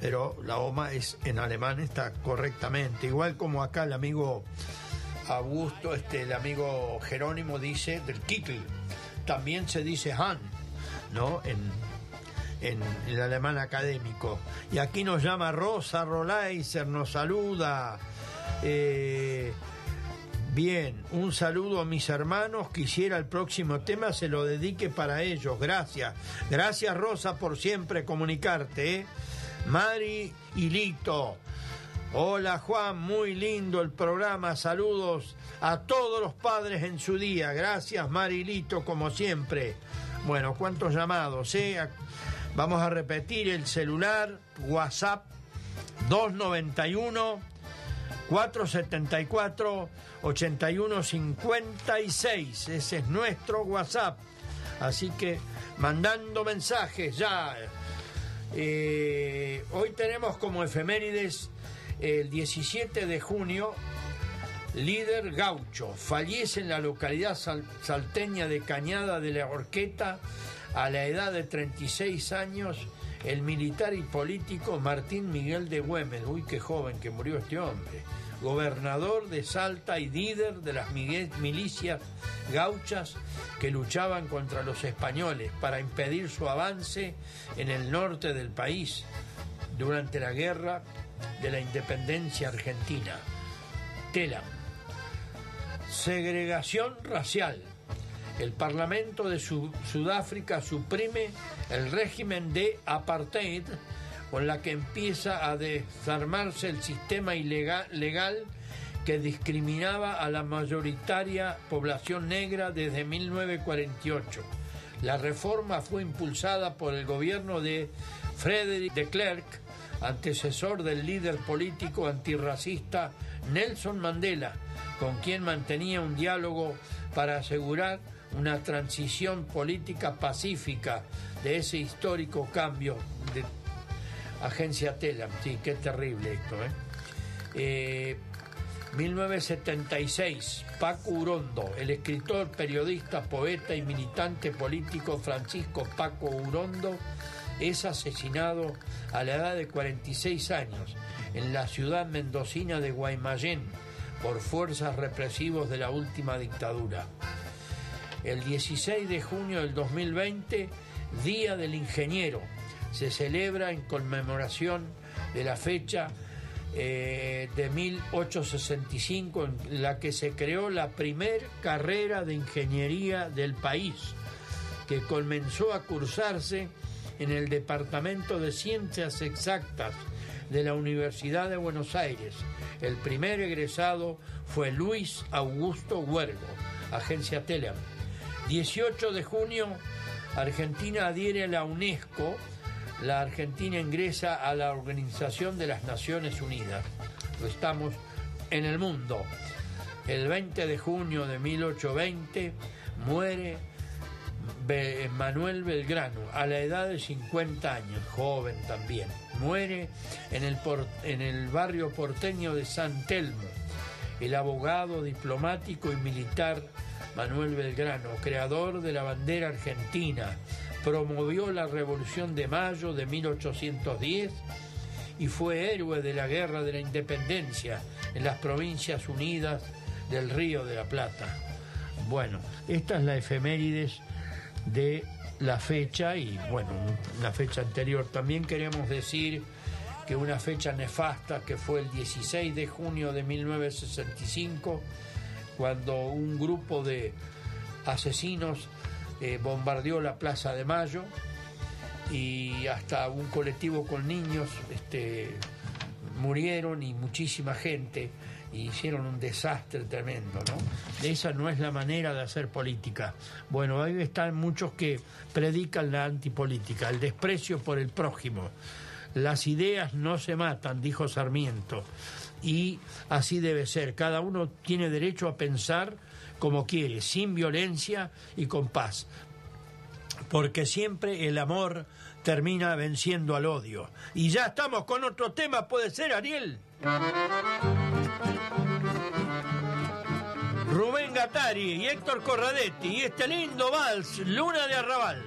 Speaker 2: pero la OMA es en alemán está correctamente. Igual como acá el amigo Augusto, este, el amigo Jerónimo dice del Kickel. También se dice Han, ¿no? En, en el alemán académico. Y aquí nos llama Rosa Rolaiser, nos saluda. Eh, Bien, un saludo a mis hermanos. Quisiera el próximo tema se lo dedique para ellos. Gracias. Gracias, Rosa, por siempre comunicarte. ¿eh? Mari y Lito. Hola, Juan. Muy lindo el programa. Saludos a todos los padres en su día. Gracias, Mari y Lito, como siempre. Bueno, ¿cuántos llamados? eh? Vamos a repetir el celular, WhatsApp 291. 474 8156. Ese es nuestro WhatsApp. Así que mandando mensajes ya. Eh, hoy tenemos como efemérides el 17 de junio, líder gaucho. Fallece en la localidad sal- salteña de Cañada de la Horqueta a la edad de 36 años el militar y político Martín Miguel de Güemes. Uy, qué joven que murió este hombre. Gobernador de Salta y líder de las milicias gauchas que luchaban contra los españoles para impedir su avance en el norte del país durante la guerra de la independencia argentina. Telam. Segregación racial. El Parlamento de Sudáfrica suprime el régimen de apartheid con la que empieza a desarmarse el sistema ilegal, legal que discriminaba a la mayoritaria población negra desde 1948. La reforma fue impulsada por el gobierno de Frederick de Klerk, antecesor del líder político antirracista Nelson Mandela, con quien mantenía un diálogo para asegurar una transición política pacífica de ese histórico cambio de agencia Telam. Sí, qué terrible esto. ¿eh? 1976, eh, Paco Urondo, el escritor, periodista, poeta y militante político Francisco Paco Urondo, es asesinado a la edad de 46 años en la ciudad mendocina de Guaymallén por fuerzas represivas de la última dictadura. El 16 de junio del 2020, Día del Ingeniero, se celebra en conmemoración de la fecha eh, de 1865 en la que se creó la primer carrera de ingeniería del país, que comenzó a cursarse en el Departamento de Ciencias Exactas de la Universidad de Buenos Aires. El primer egresado fue Luis Augusto Huergo, agencia Telam. 18 de junio, Argentina adhiere a la UNESCO. La Argentina ingresa a la Organización de las Naciones Unidas. Estamos en el mundo. El 20 de junio de 1820 muere Manuel Belgrano a la edad de 50 años, joven también. Muere en el, en el barrio porteño de San Telmo. El abogado, diplomático y militar Manuel Belgrano, creador de la bandera argentina, promovió la Revolución de Mayo de 1810 y fue héroe de la Guerra de la Independencia en las Provincias Unidas del Río de la Plata. Bueno, esta es la efemérides de la fecha y bueno, la fecha anterior. También queremos decir que una fecha nefasta que fue el 16 de junio de 1965, cuando un grupo de asesinos eh, bombardeó la Plaza de Mayo y hasta un colectivo con niños este, murieron y muchísima gente hicieron un desastre tremendo, ¿no? Esa no es la manera de hacer política. Bueno, ahí están muchos que predican la antipolítica, el desprecio por el prójimo. Las ideas no se matan, dijo Sarmiento, y así debe ser. Cada uno tiene derecho a pensar como quiere, sin violencia y con paz. Porque siempre el amor termina venciendo al odio. Y ya estamos con otro tema, puede ser, Ariel. Rubén Gatari y Héctor Corradetti y este lindo vals, Luna de Arrabal.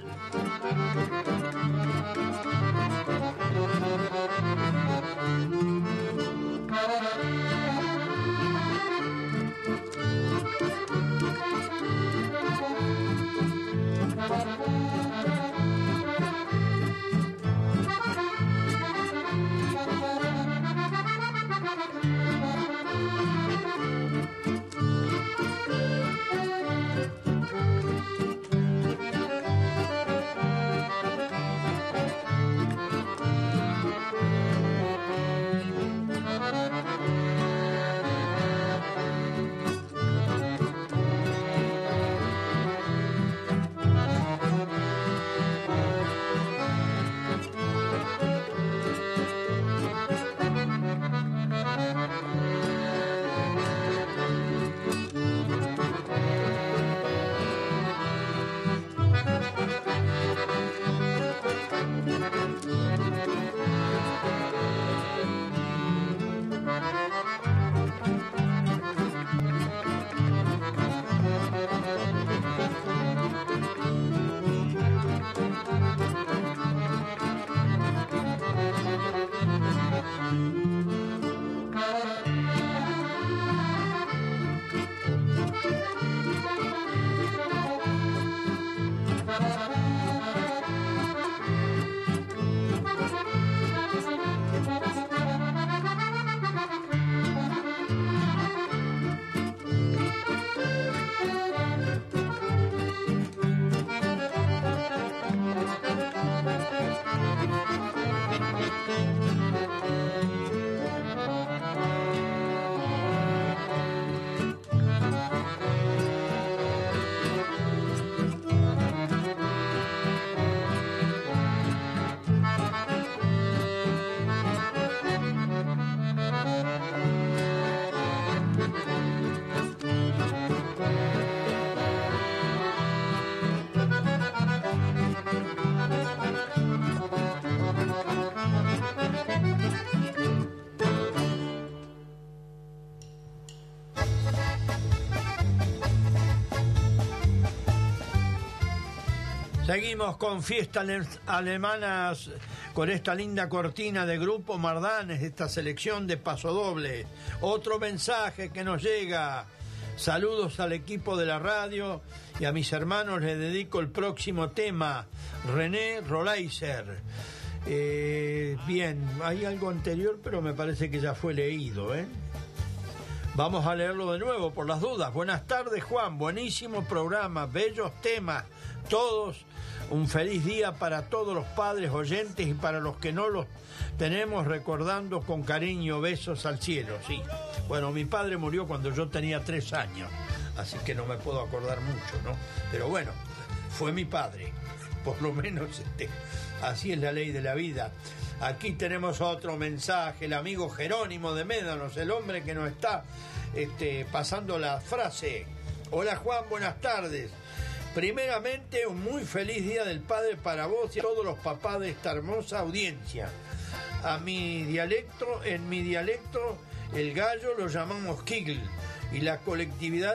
Speaker 2: Seguimos con fiestas alemanas, con esta linda cortina de Grupo Mardanes, esta selección de paso doble. Otro mensaje que nos llega. Saludos al equipo de la radio y a mis hermanos les dedico el próximo tema, René Rolaiser. Eh, bien, hay algo anterior, pero me parece que ya fue leído, ¿eh? Vamos a leerlo de nuevo por las dudas. Buenas tardes, Juan. Buenísimo programa, bellos temas, todos un feliz día para todos los padres oyentes y para los que no los tenemos recordando con cariño besos al cielo, sí. Bueno, mi padre murió cuando yo tenía tres años, así que no me puedo acordar mucho, ¿no? Pero bueno, fue mi padre, por lo menos este, así es la ley de la vida. Aquí tenemos otro mensaje, el amigo Jerónimo de Médanos, el hombre que nos está este, pasando la frase. Hola Juan, buenas tardes. Primeramente, un muy feliz Día del Padre para vos y a todos los papás de esta hermosa audiencia. A mi dialecto, en mi dialecto, el gallo lo llamamos Kigl y la colectividad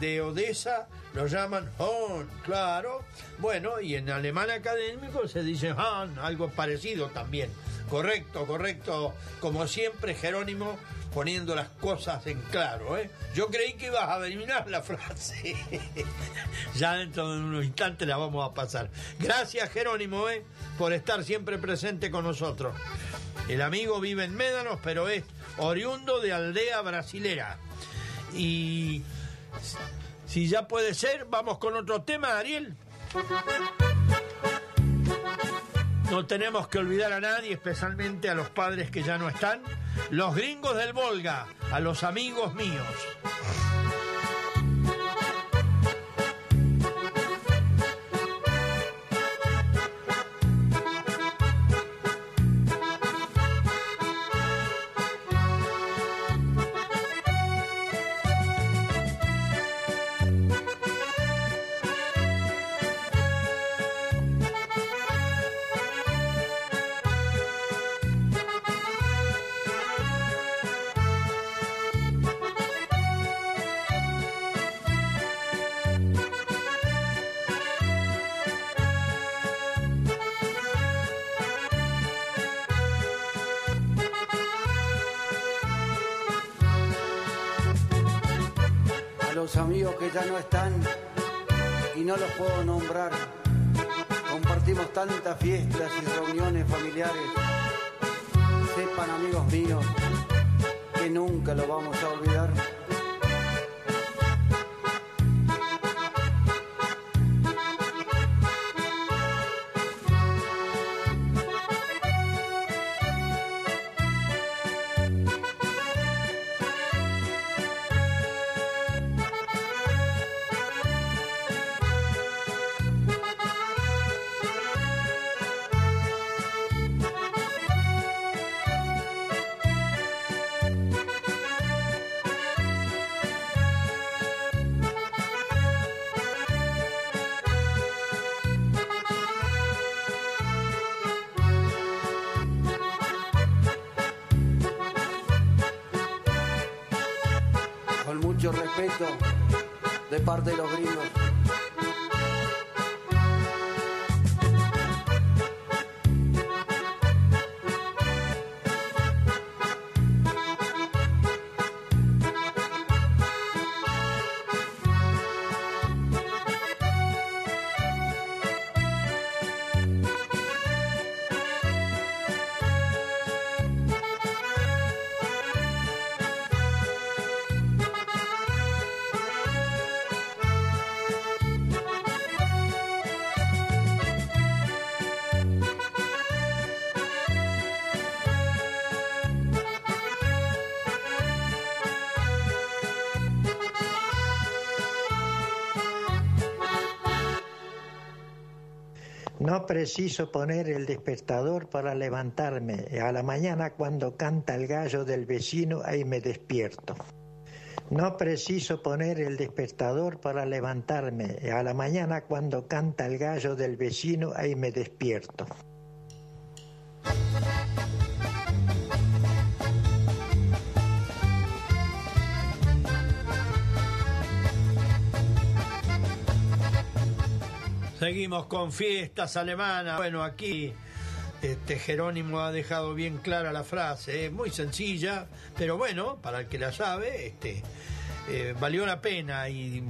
Speaker 2: de, Odessa lo llaman Hon, claro. Bueno, y en alemán académico se dice Han, algo parecido también. Correcto, correcto. Como siempre, Jerónimo poniendo las cosas en claro. ¿eh? Yo creí que ibas a terminar la frase. [laughs] ya dentro de unos instantes la vamos a pasar. Gracias Jerónimo ¿eh? por estar siempre presente con nosotros. El amigo vive en Médanos, pero es oriundo de aldea brasilera. Y si ya puede ser, vamos con otro tema, Ariel. No tenemos que olvidar a nadie, especialmente a los padres que ya no están, los gringos del Volga, a los amigos míos.
Speaker 8: Puedo nombrar. Compartimos tantas fiestas y reuniones familiares. Sepan amigos míos que nunca lo vamos a olvidar. De parte de los gringos.
Speaker 7: Preciso poner el despertador para levantarme. A la mañana cuando canta el gallo del vecino, ahí me despierto. No preciso poner el despertador para levantarme. A la mañana cuando canta el gallo del vecino, ahí me despierto.
Speaker 2: Seguimos con fiestas alemanas. Bueno, aquí este Jerónimo ha dejado bien clara la frase, muy sencilla, pero bueno, para el que la sabe, este eh, valió la pena y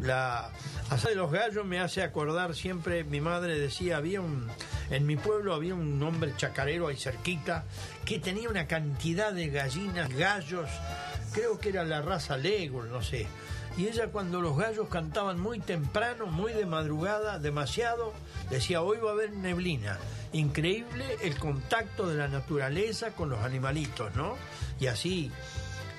Speaker 2: la asada de los gallos me hace acordar siempre, mi madre decía, había un, en mi pueblo había un hombre chacarero ahí cerquita que tenía una cantidad de gallinas, gallos, creo que era la raza Legur, no sé. Y ella cuando los gallos cantaban muy temprano, muy de madrugada, demasiado, decía, hoy va a haber neblina. Increíble el contacto de la naturaleza con los animalitos, ¿no? Y así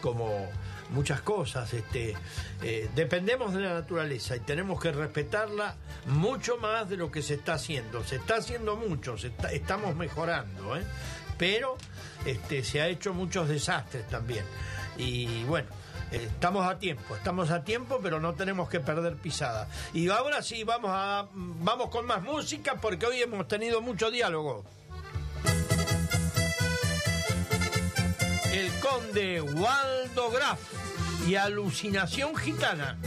Speaker 2: como muchas cosas. Este, eh, dependemos de la naturaleza y tenemos que respetarla mucho más de lo que se está haciendo. Se está haciendo mucho, estamos mejorando, ¿eh? pero este, se ha hecho muchos desastres también. Y bueno. Estamos a tiempo, estamos a tiempo, pero no tenemos que perder pisada. Y ahora sí, vamos, a, vamos con más música porque hoy hemos tenido mucho diálogo. el conde Waldo Graf y Alucinación Gitana.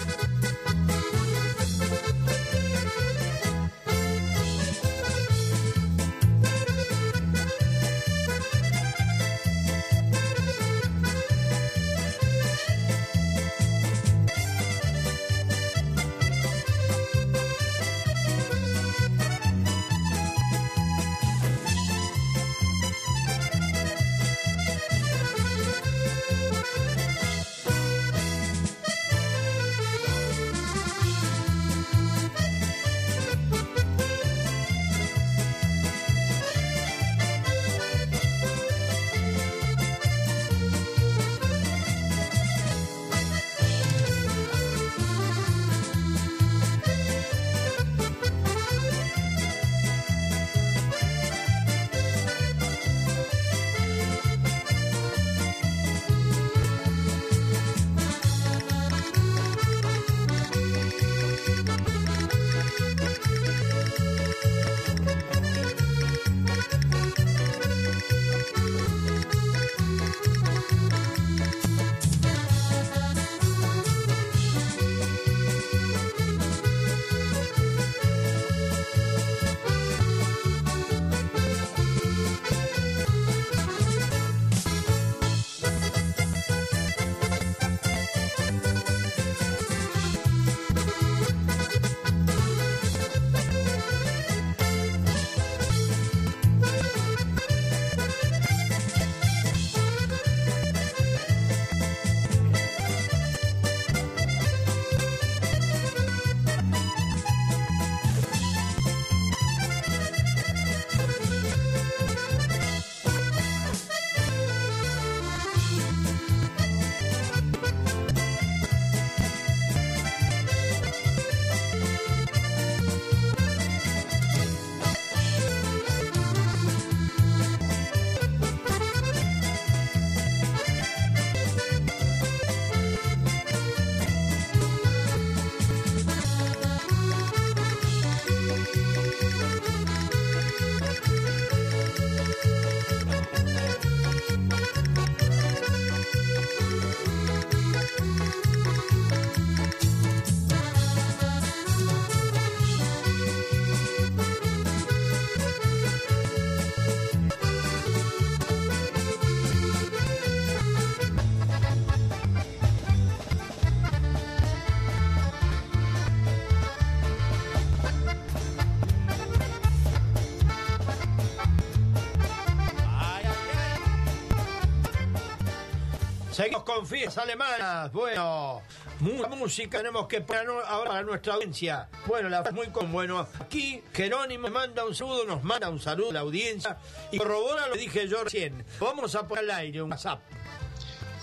Speaker 2: Seguimos con fiestas alemanas. Bueno, mucha música tenemos que poner ahora para nuestra audiencia. Bueno, la muy con bueno. Aquí Jerónimo manda un saludo, nos manda un saludo a la audiencia y corrobora lo que dije yo recién. Vamos a poner al aire un WhatsApp.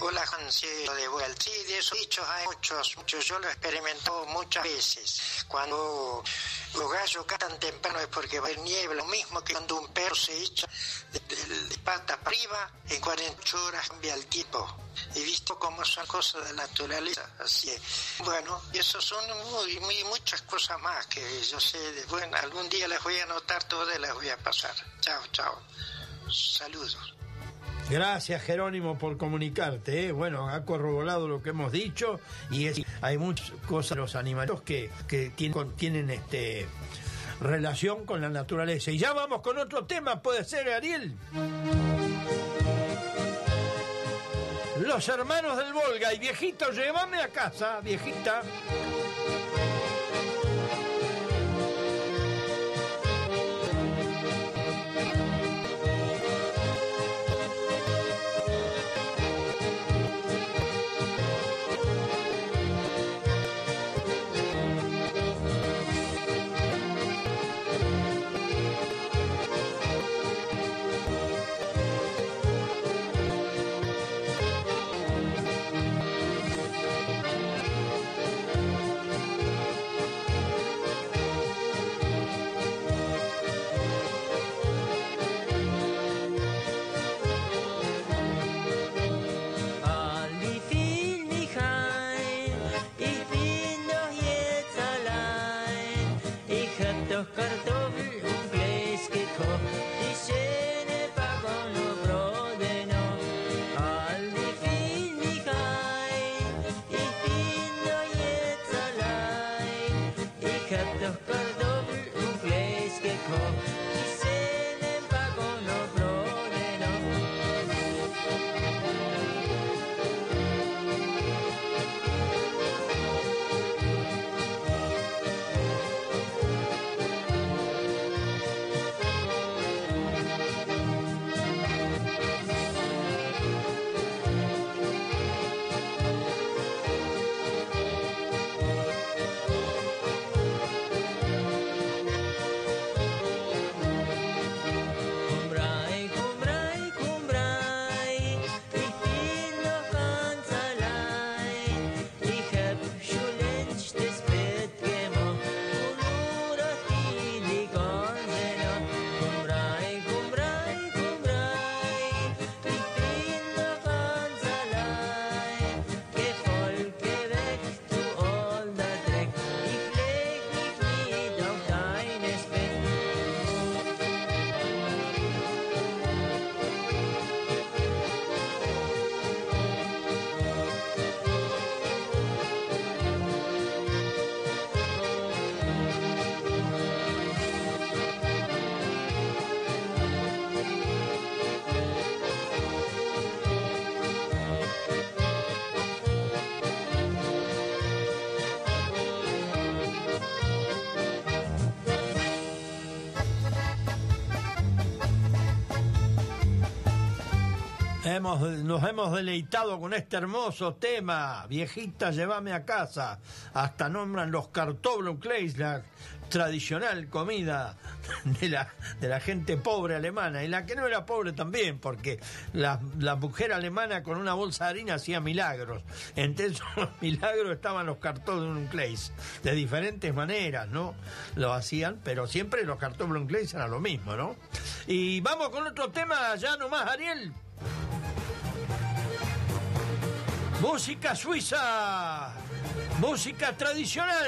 Speaker 9: Hola Juan, sí, de vuelta. Sí, de esos dichos hay muchos, muchos. Yo lo he experimentado muchas veces. Cuando los gallos cantan temprano es porque va a niebla, lo mismo que cuando un perro se echa de, de pata arriba, en 48 horas cambia el tiempo he visto cómo son cosas de la naturaleza. Así bueno, eso son muy, muy, muchas cosas más que yo sé. De, bueno, algún día las voy a anotar todas y las voy a pasar. Chao, chao. Saludos.
Speaker 2: Gracias Jerónimo por comunicarte. ¿eh? Bueno, ha corroborado lo que hemos dicho y es, hay muchas cosas los animales que, que tienen, tienen este
Speaker 10: relación con la naturaleza. Y ya vamos con otro tema, puede ser, Ariel. Los hermanos del Volga y viejito, llévame a casa, viejita. Nos hemos deleitado con este hermoso tema. Viejita, llévame a casa. Hasta nombran los cartoblucleis, la tradicional comida de la, de la gente pobre alemana. Y la que no era pobre también, porque la, mujer alemana con una bolsa de harina hacía milagros. Entre esos [laughs] milagros estaban los cartoblucleis. De diferentes maneras, ¿no? Lo hacían, pero siempre los cartoblucleis eran lo mismo, ¿no? Y vamos con otro tema, ya nomás, Ariel. Música suiza, música tradicional.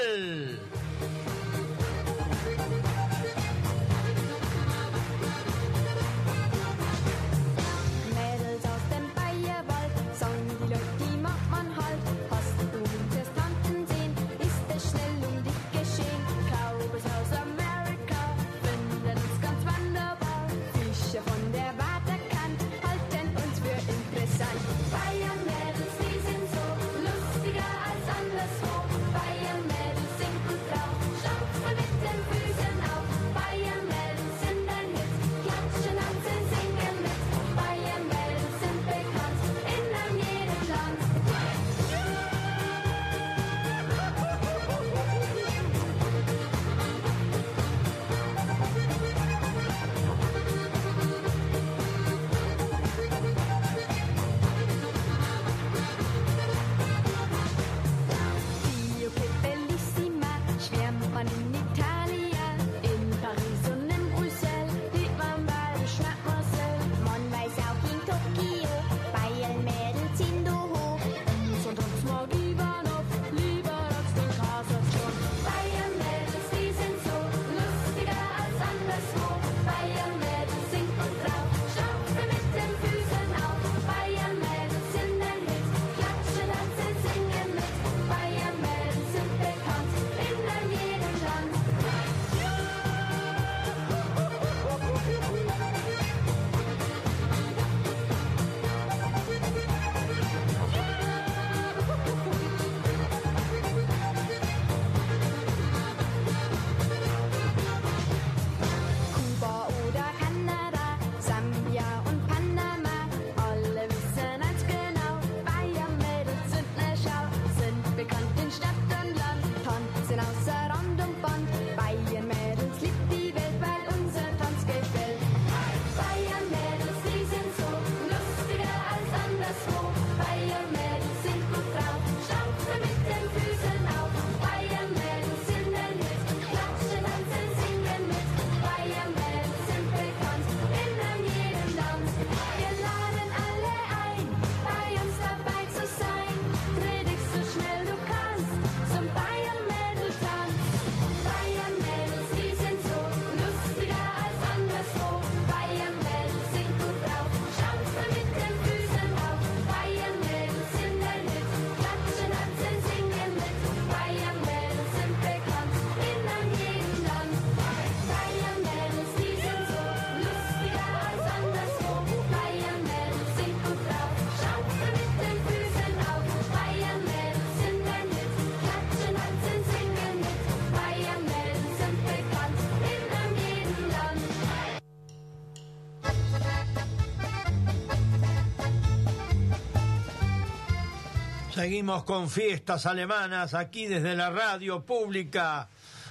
Speaker 2: Seguimos con fiestas alemanas aquí desde la radio pública.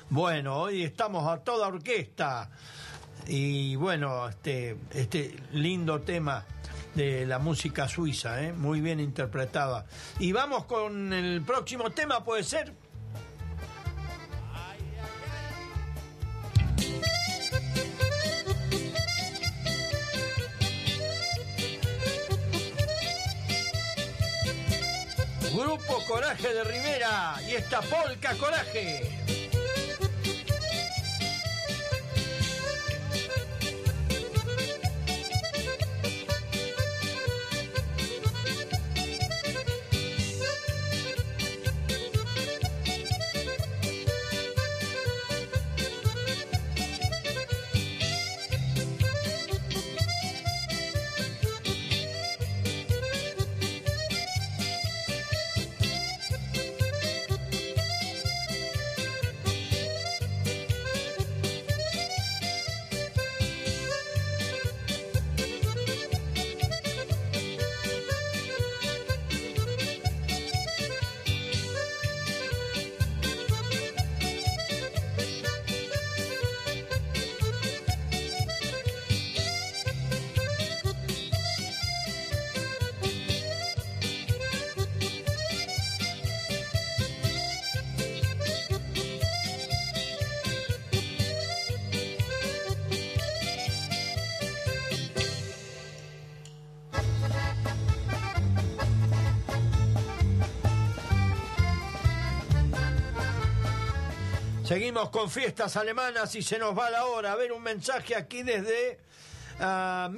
Speaker 2: Bueno, hoy estamos a toda orquesta y bueno, este, este lindo tema de la música suiza, ¿eh? muy bien interpretada. Y vamos con el próximo tema, ¿puede ser? Coraje de Rivera y esta polca Coraje. Con fiestas alemanas y se nos va la hora. A ver un mensaje aquí desde ah,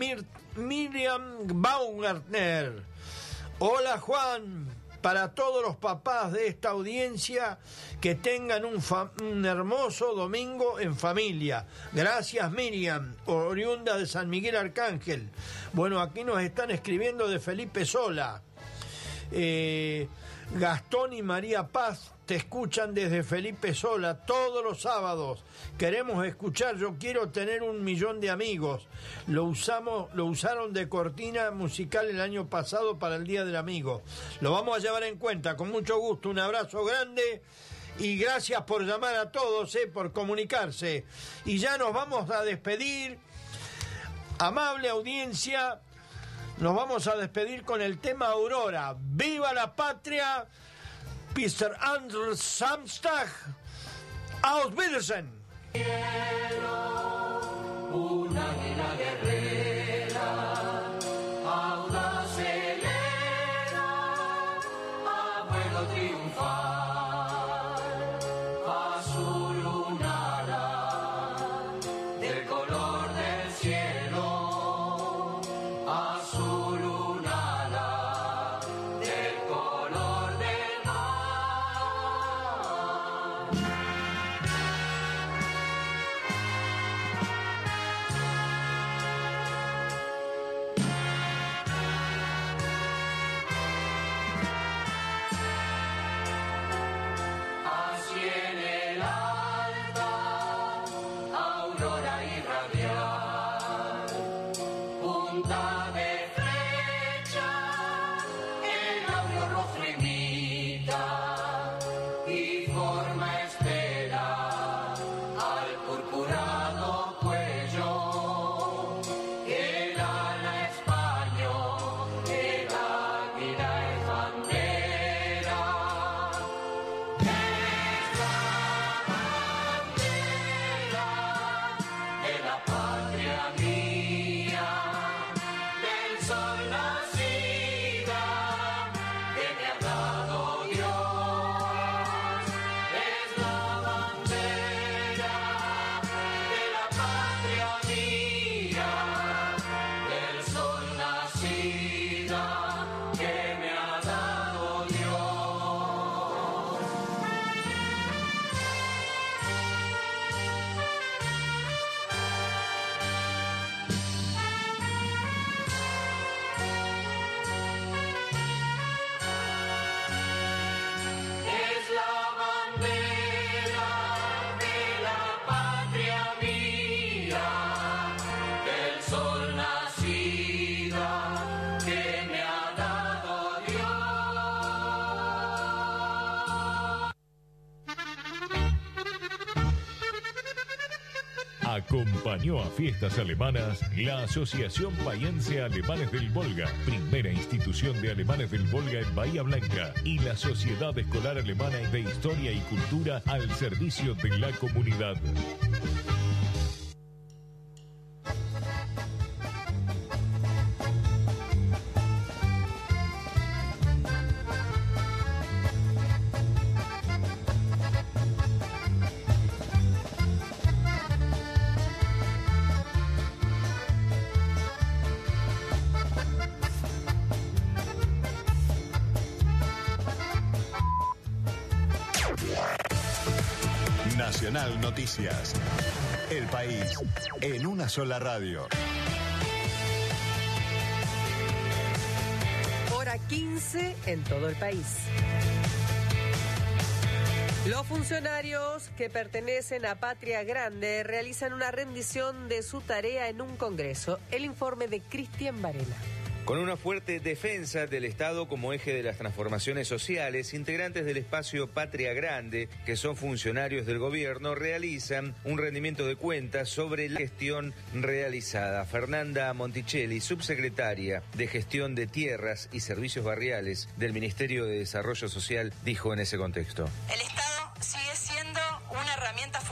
Speaker 2: Miriam Baumgartner. Hola Juan, para todos los papás de esta audiencia que tengan un, un, hermoso domingo en familia. Gracias Miriam, oriunda de San Miguel Arcángel. Bueno, aquí nos están escribiendo de Felipe Sola. Eh, Gastón y María Paz te escuchan desde Felipe Sola todos los sábados. Queremos escuchar, yo quiero tener un millón de amigos. Lo usamos, lo usaron de cortina musical el año pasado para el Día del Amigo. Lo vamos a llevar en cuenta, con mucho gusto. Un abrazo grande y gracias por llamar a todos, eh, por comunicarse. Y ya nos vamos a despedir. Amable audiencia, nos vamos a despedir con el tema Aurora. ¡Viva la patria! Mr. Anders Samstag. Aus Wiedersehen.
Speaker 3: A fiestas alemanas la Asociación Bahiense Alemanes del Volga, primera institución de alemanes del Volga en Bahía Blanca, y la Sociedad Escolar Alemana de Historia y Cultura al servicio de la comunidad.
Speaker 11: En una sola radio.
Speaker 12: Hora 15 en todo el país. Los funcionarios que pertenecen a Patria Grande realizan una rendición de su tarea en un congreso. El informe de Cristian Varela.
Speaker 13: Con una fuerte defensa del Estado como eje de las transformaciones sociales, integrantes del espacio Patria Grande, que son funcionarios del gobierno, realizan un rendimiento de cuentas sobre la gestión realizada. Fernanda Monticelli, subsecretaria de Gestión de Tierras y Servicios Barriales del Ministerio de Desarrollo Social, dijo en ese contexto.
Speaker 14: El Estado sigue siendo una herramienta fundamental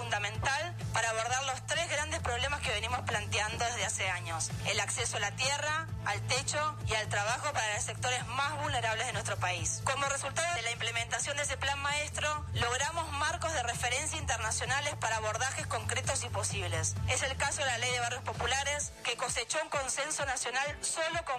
Speaker 14: El acceso a la tierra, al techo y al trabajo para los sectores más vulnerables de nuestro país. Como resultado de la implementación de ese plan maestro, logramos marcos de referencia internacionales para abordajes concretos y posibles. Es el caso de la Ley de Barrios Populares, que cosechó un consenso nacional solo con